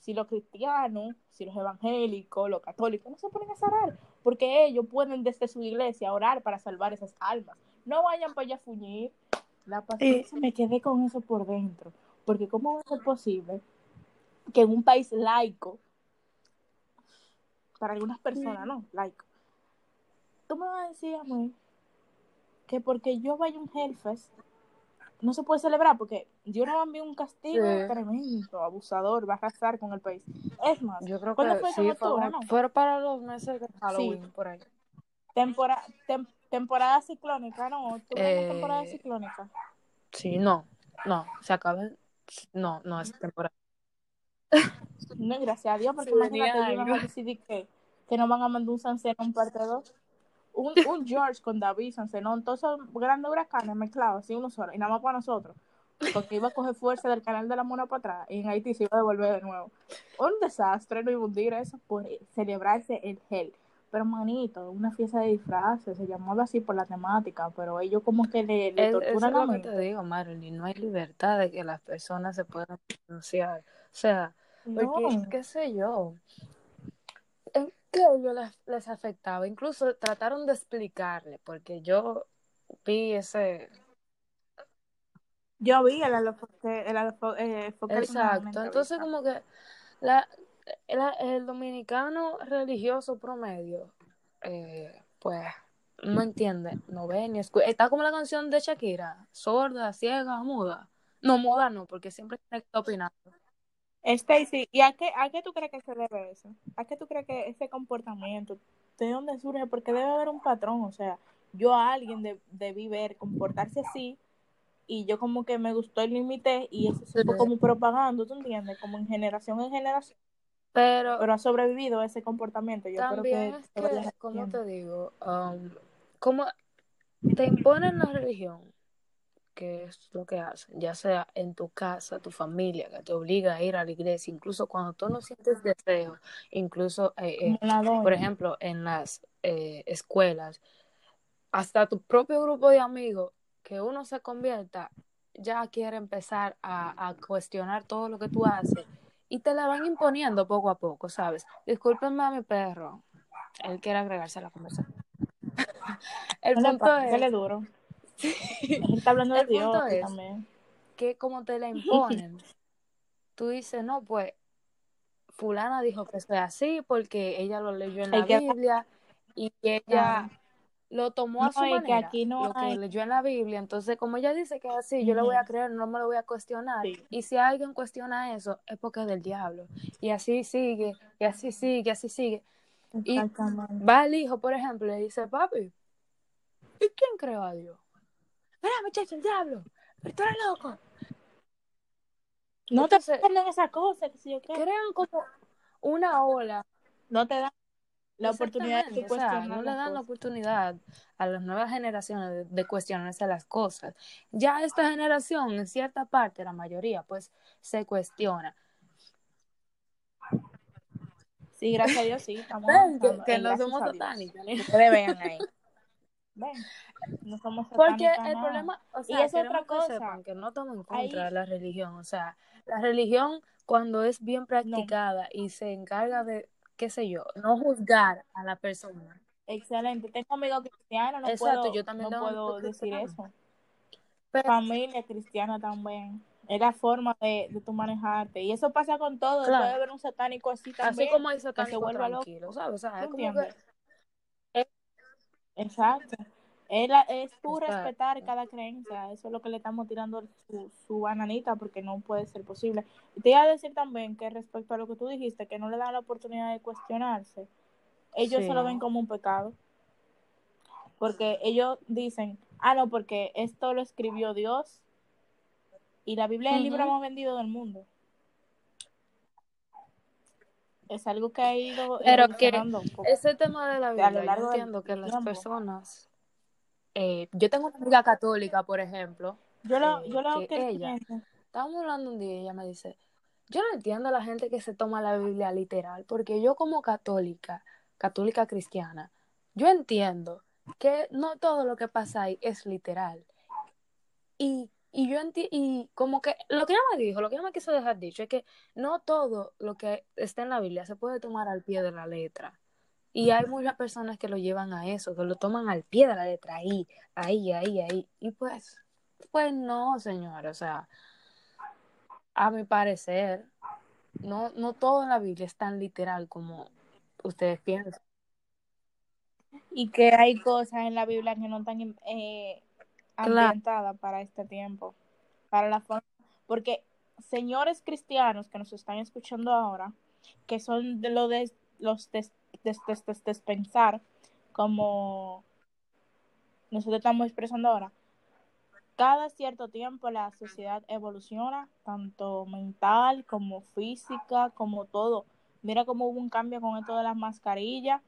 [SPEAKER 2] si los cristianos, si los evangélicos, los católicos no se ponen a orar, porque ellos pueden desde su iglesia orar para salvar esas almas. No vayan para allá a fuñir. La paciencia me quedé con eso por dentro, porque ¿cómo va a ser posible que en un país laico, para algunas personas, no, laico, tú me vas a decir a mí que porque yo vaya a un Hellfest no se puede celebrar porque Dios nos envió un castigo
[SPEAKER 1] Sí.
[SPEAKER 2] tremendo, abusador, va a arrasar con el país. Es más,
[SPEAKER 1] Yo creo
[SPEAKER 2] ¿cuándo
[SPEAKER 1] que
[SPEAKER 2] fue
[SPEAKER 1] sí,
[SPEAKER 2] octubre, no?
[SPEAKER 1] fue para los meses de Halloween, por ahí.
[SPEAKER 2] Tempora- tem- temporada ciclónica, ¿no? ¿Octubre no es
[SPEAKER 1] Eh,
[SPEAKER 2] temporada ciclónica?
[SPEAKER 1] Sí, no, no, se acaba. No, no es temporada.
[SPEAKER 2] No, gracias a Dios, porque imagínate, a
[SPEAKER 1] algo.
[SPEAKER 2] decidir que, que nos van a mandar un Sancenón parte 2. Un, un George con David, Sancenón, todos esos grandes huracanes mezclados, así uno solo, y nada más para nosotros. Porque iba a coger fuerza del canal de la Mona para atrás y en Haití se iba a devolver de nuevo. Un desastre, no iba a hundir eso por celebrarse el Hell. Pero manito, una fiesta de disfraces, se llamaba así por la temática, pero ellos como que le, le
[SPEAKER 1] Es- Eso
[SPEAKER 2] torturan
[SPEAKER 1] que
[SPEAKER 2] mente.
[SPEAKER 1] te digo, Marilyn. No hay libertad de que las personas se puedan pronunciar. O sea, porque,
[SPEAKER 2] No.
[SPEAKER 1] qué sé yo, ¿en qué a ellos les, les afectaba? Incluso trataron de explicarle, porque yo vi ese.
[SPEAKER 2] Yo vi el alofoque, el eh, una
[SPEAKER 1] Exacto. Entonces, como que la, la- el dominicano religioso promedio, eh, pues, no entiende, no ve ni escucha. Está como la canción de Shakira, sorda, ciega, muda. No, muda no, porque siempre tiene que estar opinando.
[SPEAKER 2] Stacy, ¿y a qué, a qué tú crees que se debe eso? ¿A qué tú crees que ese comportamiento, de dónde surge? Porque debe haber un patrón, o sea, yo a alguien de- debí ver comportarse así y yo como que me gustó el límite y eso se fue como propagando, ¿tú entiendes? Como en generación en generación,
[SPEAKER 1] Pero
[SPEAKER 2] pero ha sobrevivido ese comportamiento. Yo
[SPEAKER 1] también
[SPEAKER 2] creo
[SPEAKER 1] es
[SPEAKER 2] que,
[SPEAKER 1] como te digo, um, como te imponen la religión, que es lo que hacen, ya sea en tu casa, tu familia, que te obliga a ir a la iglesia, incluso cuando tú no sientes deseo, incluso, eh, eh, por ejemplo, en las eh, escuelas, hasta tu propio grupo de amigos, que uno se convierta, ya quiere empezar a, a cuestionar todo lo que tú haces y te la van imponiendo poco a poco, ¿sabes? Discúlpenme a mi perro, él quiere agregarse a la conversación. El
[SPEAKER 2] No le
[SPEAKER 1] punto
[SPEAKER 2] pasa,
[SPEAKER 1] es...
[SPEAKER 2] dale duro. Él está hablando de Dios
[SPEAKER 1] es-
[SPEAKER 2] también.
[SPEAKER 1] que como te la imponen, tú dices, no, pues fulana dijo que sea así porque ella lo leyó en la
[SPEAKER 2] que-
[SPEAKER 1] Biblia y ella lo tomó a su
[SPEAKER 2] y que
[SPEAKER 1] manera,
[SPEAKER 2] aquí no
[SPEAKER 1] lo que leyó en la Biblia. Entonces, como ella dice que es así, yo le voy a creer, no me lo voy a cuestionar.
[SPEAKER 2] Sí.
[SPEAKER 1] Y si alguien cuestiona eso, es porque es del diablo. Y así sigue, y así sigue, y así sigue. Y va el hijo, por ejemplo, y le dice, papi, ¿y quién creó a Dios? Mira, muchacho, el diablo, pero tú eres loco.
[SPEAKER 2] No
[SPEAKER 1] Entonces-
[SPEAKER 2] te ponen esa cosa, que si yo qué.
[SPEAKER 1] crean como una ola.
[SPEAKER 2] No te dan la oportunidad de
[SPEAKER 1] o sea,
[SPEAKER 2] cuestionar
[SPEAKER 1] no le dan la
[SPEAKER 2] cosas.
[SPEAKER 1] oportunidad a las nuevas generaciones de, de cuestionarse las cosas. Ya esta generación, en cierta parte, la mayoría, pues se cuestiona.
[SPEAKER 2] Sí, gracias a Dios, sí, estamos
[SPEAKER 1] que, que no somos. ¿eh?
[SPEAKER 2] Ustedes vean ahí. Ven, no somos
[SPEAKER 1] Porque el problema, o
[SPEAKER 2] Y
[SPEAKER 1] sea,
[SPEAKER 2] es otra
[SPEAKER 1] que
[SPEAKER 2] cosa.
[SPEAKER 1] sepan que no estamos en contra
[SPEAKER 2] Ahí-
[SPEAKER 1] de la religión. O sea, la religión, cuando es bien practicada y se encarga de, qué sé yo, no juzgar a la persona.
[SPEAKER 2] Excelente. Tengo amigos cristianos, no
[SPEAKER 1] Exacto,
[SPEAKER 2] puedo,
[SPEAKER 1] yo también
[SPEAKER 2] no puedo decir eso.
[SPEAKER 1] Pero,
[SPEAKER 2] Familia cristiana también. Es la forma de, de tú manejarte. Y eso pasa con todo.
[SPEAKER 1] Claro.
[SPEAKER 2] Puede haber un satánico así también.
[SPEAKER 1] así como hay
[SPEAKER 2] que se vuelva loco.
[SPEAKER 1] tranquilos, ¿sabes? O sea,
[SPEAKER 2] ¿Tú
[SPEAKER 1] es como
[SPEAKER 2] entiendes?
[SPEAKER 1] que
[SPEAKER 2] Exacto. Es, es tú
[SPEAKER 1] Exacto.
[SPEAKER 2] respetar cada creencia. Eso es lo que le estamos tirando su, su bananita porque no puede ser posible. Y te iba a decir también que respecto a lo que tú dijiste, que no le dan la oportunidad de cuestionarse, ellos
[SPEAKER 1] Sí.
[SPEAKER 2] se lo ven como un pecado. Porque ellos dicen, ah, no, porque esto lo escribió Dios y la Biblia es el libro más vendido del mundo. Es algo que ha ido
[SPEAKER 1] Pero que
[SPEAKER 2] evolucionando un poco.
[SPEAKER 1] ese tema de la
[SPEAKER 2] a lo
[SPEAKER 1] Biblia, yo entiendo que las
[SPEAKER 2] tiempo.
[SPEAKER 1] personas, eh, yo tengo una amiga católica, por ejemplo,
[SPEAKER 2] Yo lo,
[SPEAKER 1] eh,
[SPEAKER 2] yo lo
[SPEAKER 1] que
[SPEAKER 2] que
[SPEAKER 1] ella- estábamos hablando un día y ella me dice, yo no entiendo a la gente que se toma la Biblia literal, porque yo como católica, católica cristiana, yo entiendo que no todo lo que pasa ahí es literal. Y, y yo enti y como que lo que ella me dijo, lo que ella me quiso dejar dicho es que no todo lo que está en la Biblia se puede tomar al pie de la letra. Y hay muchas personas que lo llevan a eso, que lo toman al pie de la letra, ahí, ahí, ahí, ahí. Y pues, pues no, señor, o sea, a mi parecer, no, no todo en la Biblia es tan literal como ustedes piensan.
[SPEAKER 2] Y que hay cosas en la Biblia que no están eh, ambientadas para este tiempo. Para la forma. Porque señores cristianos que nos están escuchando ahora, que son de lo de los des, des, des, despensar, como nosotros estamos expresando ahora, cada cierto tiempo la sociedad evoluciona, tanto mental como física, como todo. Mira cómo hubo un cambio con esto de las mascarillas.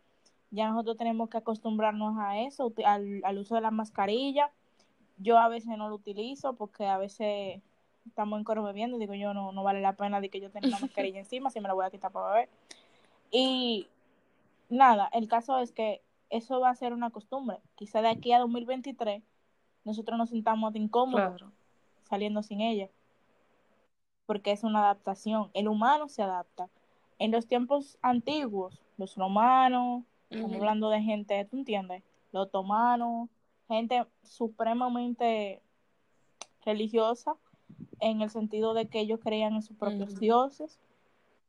[SPEAKER 2] Ya nosotros tenemos que acostumbrarnos a eso, al, al uso de las mascarillas. Yo a veces no lo utilizo porque a veces estamos en coro bebiendo, digo yo, no, no vale la pena de que yo tenga una mascarilla encima, si me la voy a quitar para beber. Y nada, el caso es que eso va a ser una costumbre. Quizá de aquí a 2023 nosotros nos sintamos incómodos claro. saliendo sin ella. Porque es una adaptación. El humano se adapta. En los tiempos antiguos, los romanos, uh -huh. estamos hablando de gente, ¿tú entiendes? Los otomanos, gente supremamente religiosa, en el sentido de que ellos creían en sus propios uh -huh. dioses,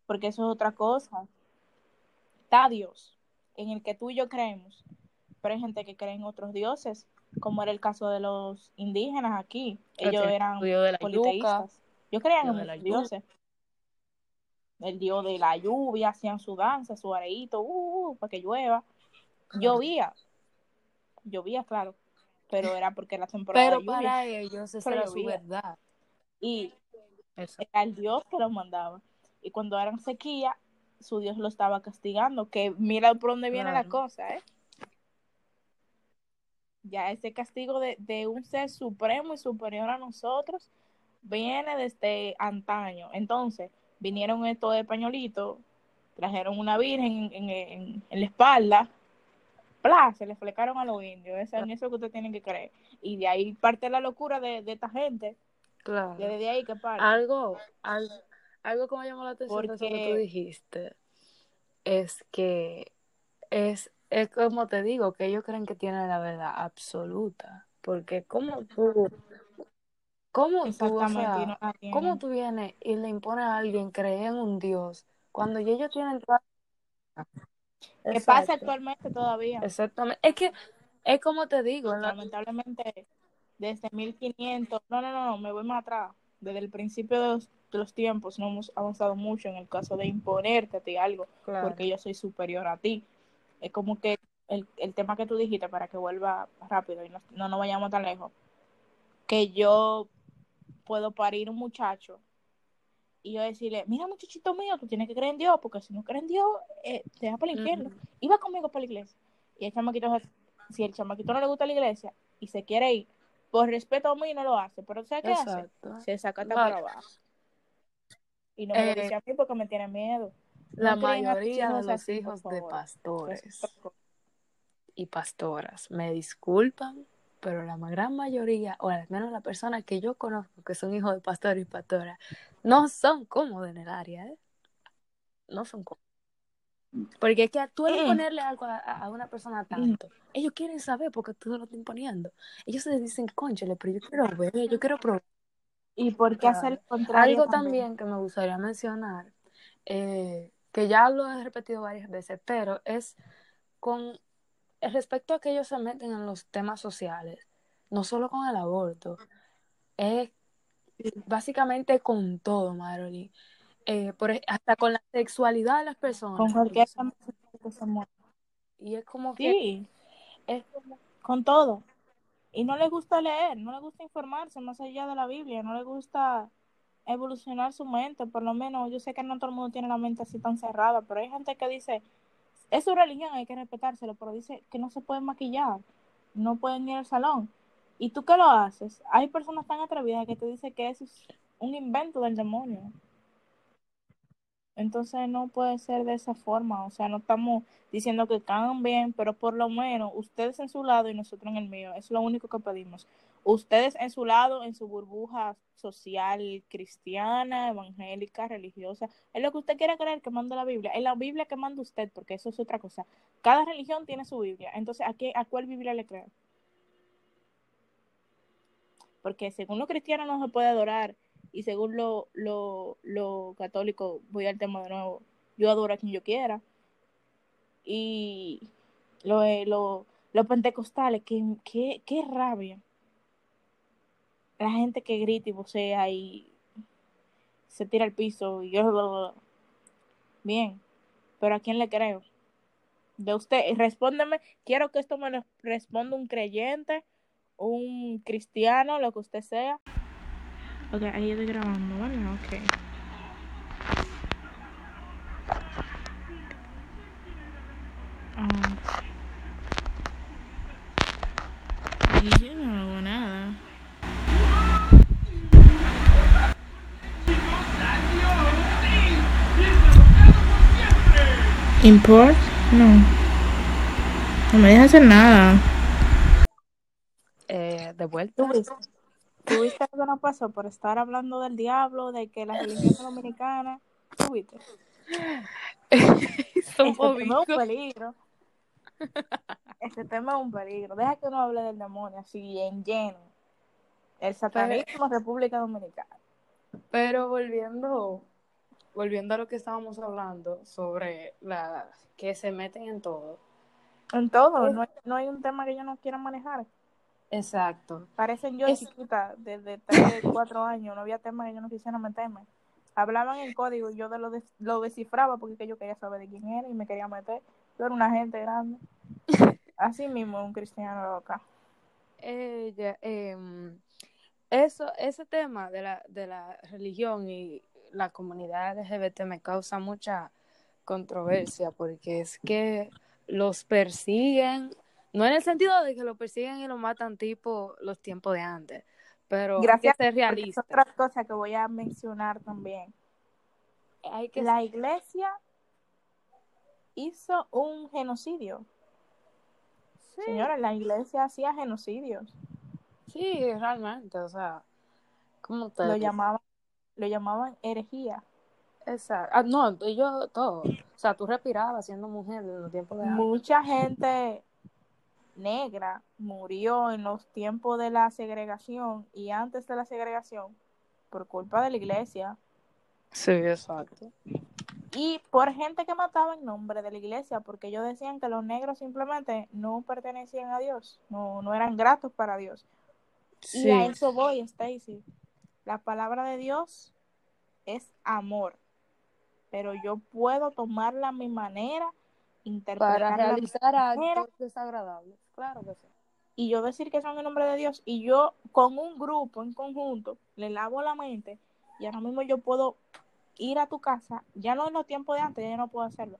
[SPEAKER 2] porque eso es otra cosa. Está Dios, en el que tú y yo creemos, pero hay gente que cree en otros dioses, como era el caso de los indígenas aquí. Ellos eran politeístas. Ellos creían en los dioses. El dios de la lluvia, hacían su danza, su areíto, uh, uh, para que llueva. Llovía. Llovía, claro. Pero era porque era temporada
[SPEAKER 1] Pero
[SPEAKER 2] de lluvia.
[SPEAKER 1] para ellos esa era su verdad.
[SPEAKER 2] Y Eso. era el dios que los mandaba. Y cuando eran sequía, su dios lo estaba castigando. Que mira por dónde viene claro. la cosa, ¿eh? ya ese castigo de, de, un ser supremo y superior a nosotros viene desde antaño. Entonces, vinieron estos españolitos, trajeron una virgen en, en, en la espalda, ¡plá! se le flecaron a los indios. Eso, en eso que ustedes tienen que creer. Y de ahí parte la locura de, de esta gente.
[SPEAKER 1] Claro.
[SPEAKER 2] Y desde ahí que parte.
[SPEAKER 1] Algo, algo, algo que me llamó la atención
[SPEAKER 2] Porque...
[SPEAKER 1] de eso que tú dijiste es que es es como te digo, que ellos creen que tienen la verdad absoluta. Porque como tú, cómo tú, o sea,
[SPEAKER 2] no
[SPEAKER 1] cómo tú vienes y le impones a alguien creer en un Dios cuando ellos tienen toda...
[SPEAKER 2] ¿Qué pasa actualmente todavía?
[SPEAKER 1] Exactamente. Es que, es como te digo.
[SPEAKER 2] Lamentablemente, desde 1500, no, no, no, no, me voy más atrás. Desde el principio de los, de los tiempos no hemos avanzado mucho en el caso de imponerte a ti algo,
[SPEAKER 1] claro.
[SPEAKER 2] porque yo soy superior a ti es como que el, el, tema que tú dijiste para que vuelva rápido y no, no nos vayamos tan lejos, que yo puedo parir un muchacho y yo decirle, mira muchachito mío, tú tienes que creer en Dios, porque si no crees en Dios, eh, te vas para el infierno. Uh -huh. Iba conmigo para la iglesia. Y el chamaquito, si el chamaquito no le gusta la iglesia y se quiere ir, por respeto a mí no lo hace, pero ¿sabes qué
[SPEAKER 1] Exacto.
[SPEAKER 2] hace? Se saca vale. para abajo. Y no me eh, lo dice a mí porque me tiene miedo
[SPEAKER 1] la mayoría de los hijos de pastores y pastoras me disculpan, pero la gran mayoría, o al menos las personas que yo conozco que son hijos de pastores y pastoras, no son cómodos en el área, ¿eh? No son cómodos. Porque es que tú al imponerle algo a, a, una persona tanto, ellos quieren saber porque tú lo estás imponiendo. Ellos se dicen, conchale, pero yo quiero ver, yo quiero probar.
[SPEAKER 2] ¿Y por qué hacer el contrario?
[SPEAKER 1] Algo también que me gustaría mencionar eh, que ya lo he repetido varias veces, pero es con respecto a que ellos se meten en los temas sociales, no solo con el aborto, es básicamente con todo, Maroli. Eh, por, hasta con la sexualidad de las personas.
[SPEAKER 2] Con cualquier
[SPEAKER 1] Y es como
[SPEAKER 2] que... Sí, es como... Con todo. Y no les gusta leer, no les gusta informarse más allá de la Biblia, no les gusta evolucionar su mente, por lo menos yo sé que no todo el mundo tiene la mente así tan cerrada, pero hay gente que dice, es su religión, hay que respetárselo, pero dice que no se pueden maquillar, no pueden ir al salón. ¿Y tú qué lo haces? Hay personas tan atrevidas que te dicen que eso es un invento del demonio. Entonces no puede ser de esa forma, o sea, no estamos diciendo que cambien, pero por lo menos ustedes en su lado y nosotros en el mío, es lo único que pedimos. Ustedes en su lado, en su burbuja social cristiana, evangélica, religiosa, es lo que usted quiera creer que manda la Biblia, es la Biblia que manda usted, porque eso es otra cosa. Cada religión tiene su Biblia, entonces ¿a, qué, a cuál Biblia le cree? Porque según los cristianos no se puede adorar y según lo, lo, lo católico, voy al tema de nuevo, yo adoro a quien yo quiera. Y Los lo, lo pentecostales, qué, qué, qué rabia. La gente que grita y vocea y se tira al piso y yo... Bien, pero ¿a quién le creo? De usted, respóndeme, quiero que esto me responda un creyente, un cristiano, lo que usted sea. Ok, ahí estoy grabando, ¿vale? Ok. Um, y yo no hago nada. Import? No. No me deja hacer nada.
[SPEAKER 1] Eh, de vuelta.
[SPEAKER 2] ¿Tuviste algo no pasó por estar hablando del diablo, de que la religión dominicana? ¿Tuviste?
[SPEAKER 1] Son
[SPEAKER 2] Este tema es un peligro. Este tema es un peligro. Deja que uno hable del demonio así en lleno. El satanismo República Dominicana.
[SPEAKER 1] Pero volviendo, volviendo a lo que estábamos hablando sobre las que se meten en todo.
[SPEAKER 2] En todo, no hay, no hay un tema que yo no quiera manejar.
[SPEAKER 1] Exacto.
[SPEAKER 2] Parecen yo
[SPEAKER 1] Es-
[SPEAKER 2] chiquita, desde 3, 4 años, no había tema que yo no quisiera meterme. Hablaban en código y yo de lo, de- lo descifraba porque que yo quería saber de quién era y me quería meter. Yo era una gente grande. Así mismo, un cristiano acá.
[SPEAKER 1] Ella, em, eso, ese tema de la, de la religión y la comunidad LGBT me causa mucha controversia porque es que los persiguen, no en el sentido de que los persiguen y los matan tipo los tiempos de antes, pero
[SPEAKER 2] Gracias,
[SPEAKER 1] hay que ser
[SPEAKER 2] Porque es
[SPEAKER 1] realista.
[SPEAKER 2] otra cosa que voy a mencionar también.
[SPEAKER 1] Hay que
[SPEAKER 2] La iglesia hizo un genocidio.
[SPEAKER 1] Sí,
[SPEAKER 2] Señora, la iglesia hacía genocidios.
[SPEAKER 1] sí, realmente, o sea, ¿cómo te
[SPEAKER 2] Lo llamaban, lo llamaban herejía.
[SPEAKER 1] Exacto. Ah, no, yo todo. O sea, tú respirabas siendo mujer en los tiempos de.
[SPEAKER 2] Mucha gente negra murió en los tiempos de la segregación y antes de la segregación por culpa de la iglesia
[SPEAKER 1] Sí, exacto.
[SPEAKER 2] y por gente que mataba en nombre de la iglesia porque ellos decían que los negros simplemente no pertenecían a Dios, no, no eran gratos para Dios.
[SPEAKER 1] Sí.
[SPEAKER 2] Y a eso voy, Stacy. La palabra de Dios es amor, pero yo puedo tomarla a mi manera,
[SPEAKER 1] Para
[SPEAKER 2] interpretarla a mi
[SPEAKER 1] realizar
[SPEAKER 2] manera
[SPEAKER 1] actos desagradables. Claro que sí.
[SPEAKER 2] y yo decir que son en nombre de Dios y yo con un grupo en conjunto le lavo la mente y ahora mismo yo puedo ir a tu casa, ya no en los tiempos de antes, ya yo no puedo hacerlo,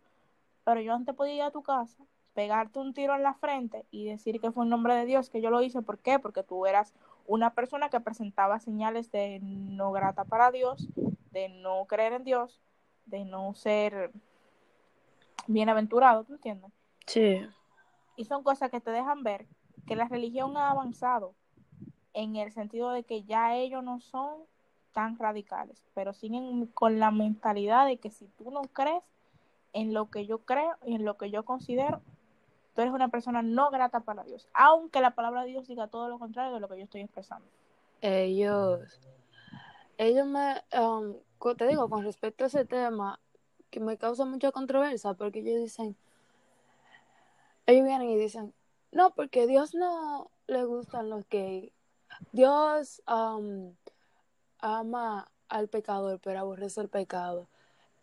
[SPEAKER 2] pero yo antes podía ir a tu casa, pegarte un tiro en la frente y decir que fue en nombre de Dios que yo lo hice, ¿por qué? Porque tú eras una persona que presentaba señales de no grata para Dios, de no creer en Dios, de no ser bienaventurado, ¿tú entiendes?
[SPEAKER 1] Sí.
[SPEAKER 2] Y son cosas que te dejan ver que la religión ha avanzado en el sentido de que ya ellos no son tan radicales, pero siguen con la mentalidad de que si tú no crees en lo que yo creo y en lo que yo considero, tú eres una persona no grata para Dios, aunque la palabra de Dios diga todo lo contrario de lo que yo estoy expresando.
[SPEAKER 1] Ellos, ellos me, um, te digo, con respecto a ese tema, que me causa mucha controversia, porque ellos dicen, ellos vienen y dicen, no, porque Dios no le gustan los gays. Dios um, ama al pecador, pero aborrece el pecado.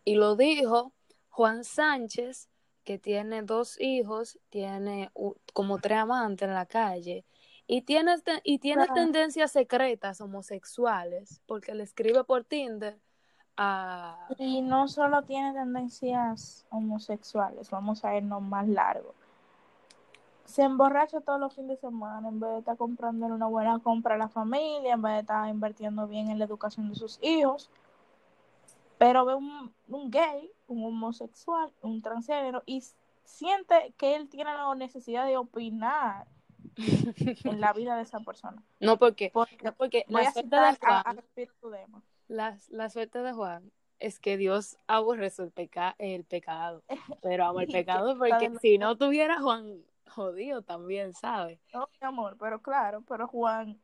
[SPEAKER 1] Y lo dijo Juan Sánchez, que tiene dos hijos, tiene como tres amantes en la calle, y tiene, te- y tiene
[SPEAKER 2] Claro.
[SPEAKER 1] tendencias secretas homosexuales, porque le escribe por Tinder a...
[SPEAKER 2] Y no solo tiene tendencias homosexuales, vamos a irnos más largo. Se emborracha todos los fines de semana en vez de estar comprando una buena compra a la familia, en vez de estar invirtiendo bien en la educación de sus hijos. Pero ve un, un gay, un homosexual, un transgénero y siente que él tiene la necesidad de opinar en la vida de esa persona.
[SPEAKER 1] No, porque,
[SPEAKER 2] Porque
[SPEAKER 1] no, porque la suerte de
[SPEAKER 2] a,
[SPEAKER 1] Juan,
[SPEAKER 2] a
[SPEAKER 1] la, la suerte de Juan es que Dios aborrece el, peca, el pecado, pero ama el pecado porque si no tuviera Juan jodido también, ¿sabes?
[SPEAKER 2] No, mi amor, pero claro, pero Juan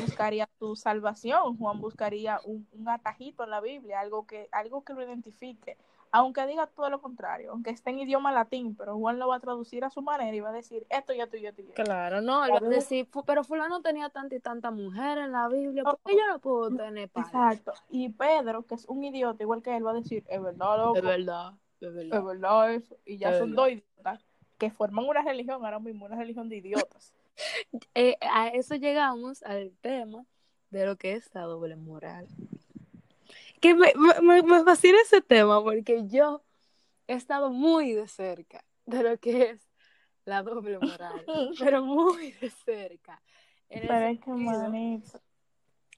[SPEAKER 2] buscaría tu salvación, Juan buscaría un, un atajito en la Biblia, algo que, algo que lo identifique, aunque diga todo lo contrario, aunque esté en idioma latín, pero Juan lo va a traducir a su manera y va a decir esto y esto y esto. Y esto.
[SPEAKER 1] Claro, no, él va a decir, pero fulano tenía tanta y tanta mujer en la Biblia, ¿por qué yo no puedo tener padre?
[SPEAKER 2] Exacto. Y Pedro, que es un idiota igual que él, va a decir, es verdad, loco.
[SPEAKER 1] Es verdad, es verdad.
[SPEAKER 2] Es verdad eso. Y ya
[SPEAKER 1] Es
[SPEAKER 2] son
[SPEAKER 1] verdad.
[SPEAKER 2] dos idiotas que forman una religión ahora mismo, una religión de idiotas.
[SPEAKER 1] Eh, a eso llegamos al tema de lo que es la doble moral. Que me, me, me fascina ese tema porque yo he estado muy de cerca de lo que es la doble moral, pero muy de cerca.
[SPEAKER 2] Pero es que, manito.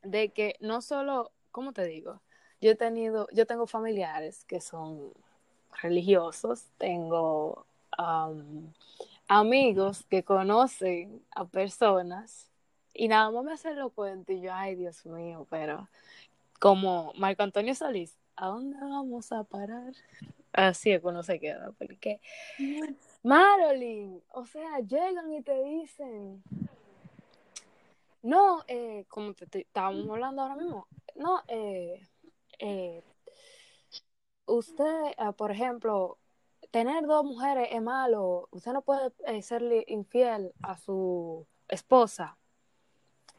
[SPEAKER 1] de que no solo, ¿cómo te digo? Yo he tenido, yo tengo familiares que son religiosos, tengo am, amigos que conocen a personas y nada más me hacen lo cuento y yo, ay Dios mío, pero como Marco Antonio Solís, ¿a dónde vamos a parar? Así es que uno se queda, porque Marilyn, o sea, llegan y te dicen, no, eh, como te, estábamos hablando ahora mismo, no, eh, eh, usted, eh, por ejemplo, tener dos mujeres es malo, usted no puede eh, serle infiel a su esposa.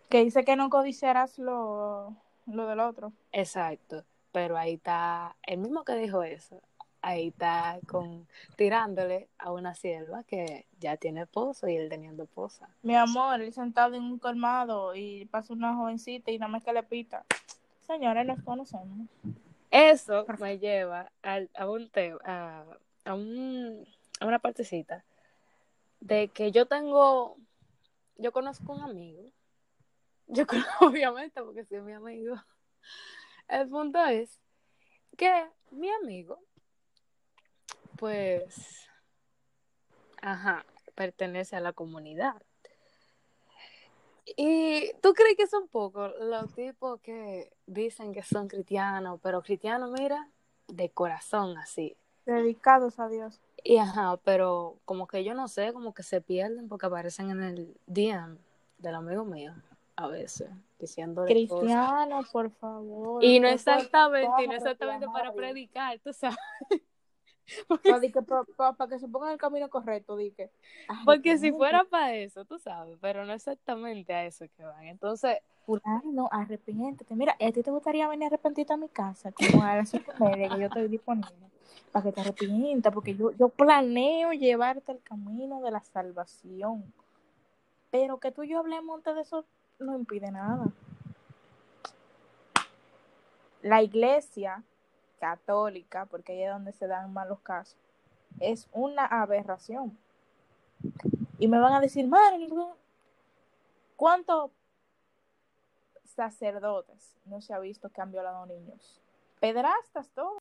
[SPEAKER 2] Que dice que no codiciarás lo, lo del otro.
[SPEAKER 1] Exacto, pero ahí está, el mismo que dijo eso, ahí está con tirándole a una sierva que ya tiene esposo y él teniendo esposa.
[SPEAKER 2] Mi amor, él sentado en un colmado y pasa una jovencita y nada más que le pita. Señores, nos conocemos.
[SPEAKER 1] Eso me lleva al- a, un tema, a, a un, a una partecita de que yo tengo, yo conozco un amigo, yo conozco obviamente porque soy mi amigo. El punto es que mi amigo, pues, ajá, pertenece a la comunidad. Y tú crees que son pocos los tipos que dicen que son cristianos, pero cristianos, mira, de corazón así.
[SPEAKER 2] Dedicados a Dios.
[SPEAKER 1] Y ajá, pero como que yo no sé, como que se pierden porque aparecen en el DM del amigo mío a veces, diciéndole cosas.
[SPEAKER 2] Cristiano, por favor.
[SPEAKER 1] Y no exactamente, y no exactamente para predicar, tú sabes.
[SPEAKER 2] Para, que- se pongan el camino correcto, di que. ay,
[SPEAKER 1] Porque si
[SPEAKER 2] no,
[SPEAKER 1] fuera para eso, tú sabes, pero no exactamente a eso que van. Entonces,
[SPEAKER 2] Fulano, arrepiéntete. Mira, ¿a ti te gustaría venir a arrepentirte a mi casa? Como a las cinco y media que yo estoy disponible. Para que te arrepientas, porque yo, yo planeo llevarte al camino de la salvación. Pero que tú y yo hablemos antes de eso no impide nada. La iglesia católica, porque ahí es donde se dan más los casos, es una aberración. Y me van a decir, Marilyn, ¿cuántos sacerdotes no se ha visto que han violado niños? Pedrastas, todo.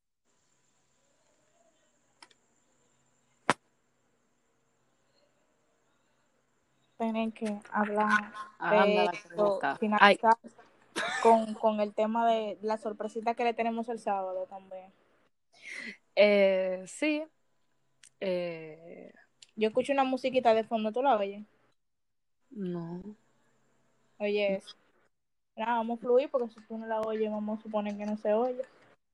[SPEAKER 2] Tienen que hablar de esto, finalizar con, con el tema de la sorpresita que le tenemos el sábado también.
[SPEAKER 1] eh, sí. Eh,
[SPEAKER 2] Yo escucho una musiquita de fondo, ¿tú la oyes?
[SPEAKER 1] no.
[SPEAKER 2] Oye, eso. Nada, vamos a fluir porque si tú no la oyes, vamos a suponer que no se oye.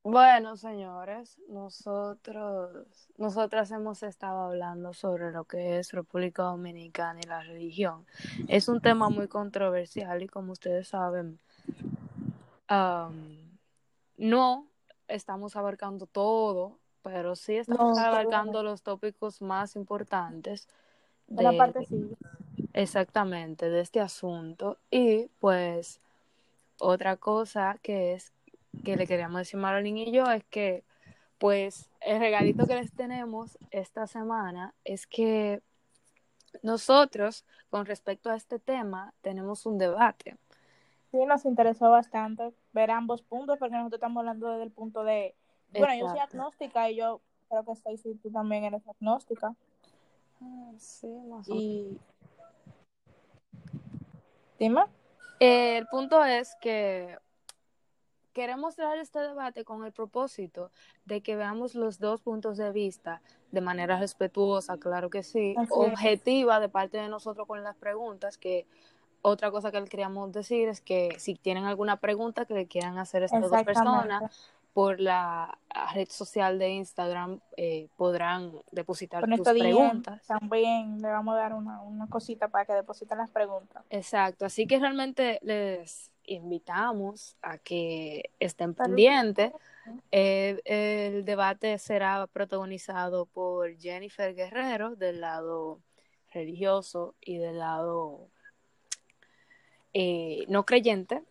[SPEAKER 1] Bueno, señores, nosotros, nosotras hemos estado hablando sobre lo que es República Dominicana y la religión. Es un tema muy controversial y como ustedes saben, no estamos abarcando todo, pero sí estamos
[SPEAKER 2] No,
[SPEAKER 1] abarcando los tópicos más importantes de,
[SPEAKER 2] parte sí.
[SPEAKER 1] exactamente de este asunto. Y pues otra cosa que es que le queríamos decir Marilyn y yo es que pues el regalito que les tenemos esta semana es que nosotros con respecto a este tema tenemos un debate.
[SPEAKER 2] Sí, nos interesó bastante ver ambos puntos porque nosotros estamos hablando desde el punto de... Bueno, yo soy agnóstica y yo creo que Stacy, tú también eres agnóstica.
[SPEAKER 1] Ah, Sí, más o menos.
[SPEAKER 2] Y... Dime.
[SPEAKER 1] Eh, el punto es que queremos traer este debate con el propósito de que veamos los dos puntos de vista de manera respetuosa, claro que sí,
[SPEAKER 2] Así es.
[SPEAKER 1] objetiva de parte de nosotros con las preguntas, que otra cosa que queríamos decir es que si tienen alguna pregunta que le quieran hacer a estas dos personas, por la red social de Instagram eh, podrán depositar
[SPEAKER 2] DM
[SPEAKER 1] preguntas.
[SPEAKER 2] también le vamos a dar una, una cosita para que depositen las preguntas.
[SPEAKER 1] Exacto, así que realmente les invitamos a que estén pendientes. Eh, el debate será protagonizado por Jennifer Guerrero del lado religioso y del lado eh, no creyente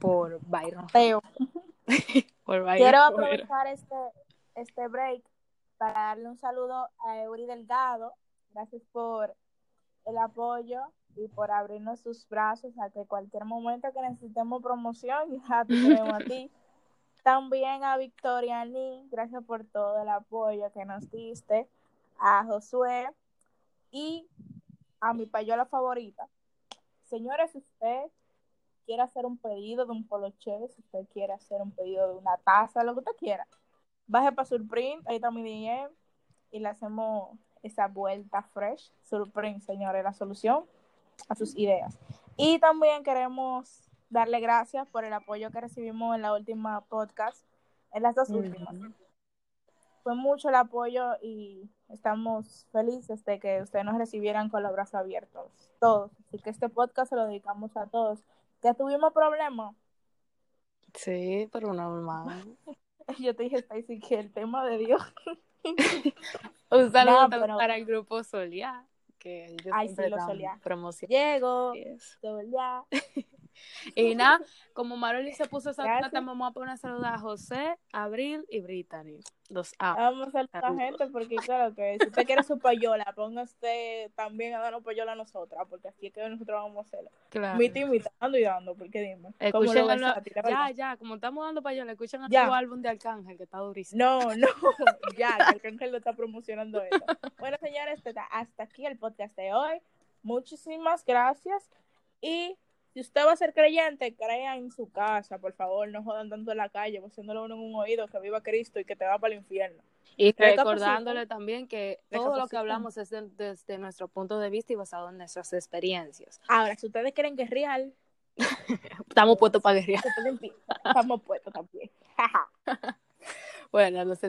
[SPEAKER 1] por Byron. Por Byron
[SPEAKER 2] Quiero aprovechar este, este break para darle un saludo a Eury Delgado. Gracias por el apoyo y por abrirnos sus brazos a que cualquier momento que necesitemos promoción, ya te tenemos a ti. También a Victoria Ni, gracias por todo el apoyo que nos diste. A Josué y a mi payola favorita. Señores, si usted quiere hacer un pedido de un poloche, si usted quiere hacer un pedido de una taza, lo que usted quiera, baje para Surprint, ahí está mi DM y le hacemos esa vuelta fresh. Surprint, señores, la solución a sus ideas. Y también queremos darle gracias por el apoyo que recibimos en la última podcast, en las dos últimas. Fue mucho el apoyo y estamos felices de que ustedes nos recibieran con los brazos abiertos, todos. Así que este podcast se lo dedicamos a todos. Ya tuvimos problemas.
[SPEAKER 1] Sí, pero normal.
[SPEAKER 2] Yo te dije, Stacy, que el tema de Dios.
[SPEAKER 1] Un saludo
[SPEAKER 2] No,
[SPEAKER 1] también
[SPEAKER 2] pero-
[SPEAKER 1] para el grupo Solia, que ellos
[SPEAKER 2] Ay, sí,
[SPEAKER 1] siempre
[SPEAKER 2] los
[SPEAKER 1] dan
[SPEAKER 2] Solia.
[SPEAKER 1] promoción.
[SPEAKER 2] Llego,
[SPEAKER 1] y eso.
[SPEAKER 2] ya.
[SPEAKER 1] Y nada, como Maroli se puso esa nota, vamos a poner a saludar a José, Abril y Brittany. Los A.
[SPEAKER 2] Vamos a saludar a gente porque claro que si usted quiere su payola, ponga usted también a darnos payola a nosotras, porque así es que nosotros vamos a hacerlo.
[SPEAKER 1] Claro.
[SPEAKER 2] Miti imitando y dando, porque dime.
[SPEAKER 1] Escuchen
[SPEAKER 2] lo
[SPEAKER 1] a ya, ya, como estamos dando para le escuchan a tu álbum de Arcángel, que está durísimo.
[SPEAKER 2] No, no, ya, que Arcángel lo está promocionando eso. Bueno, señores, hasta- hasta aquí el podcast de hoy. Muchísimas gracias. Y si usted va a ser creyente, crea en su casa, por favor, no jodan tanto en la calle, haciéndole uno en un oído que viva Cristo y que te va para el infierno.
[SPEAKER 1] Y recordándole también que todo lo que hablamos es de- desde nuestro punto de vista y basado en nuestras experiencias.
[SPEAKER 2] Ahora, si ustedes creen que es real,
[SPEAKER 1] Estamos puestos para guerrear.
[SPEAKER 2] estamos puestos también.
[SPEAKER 1] Bueno, los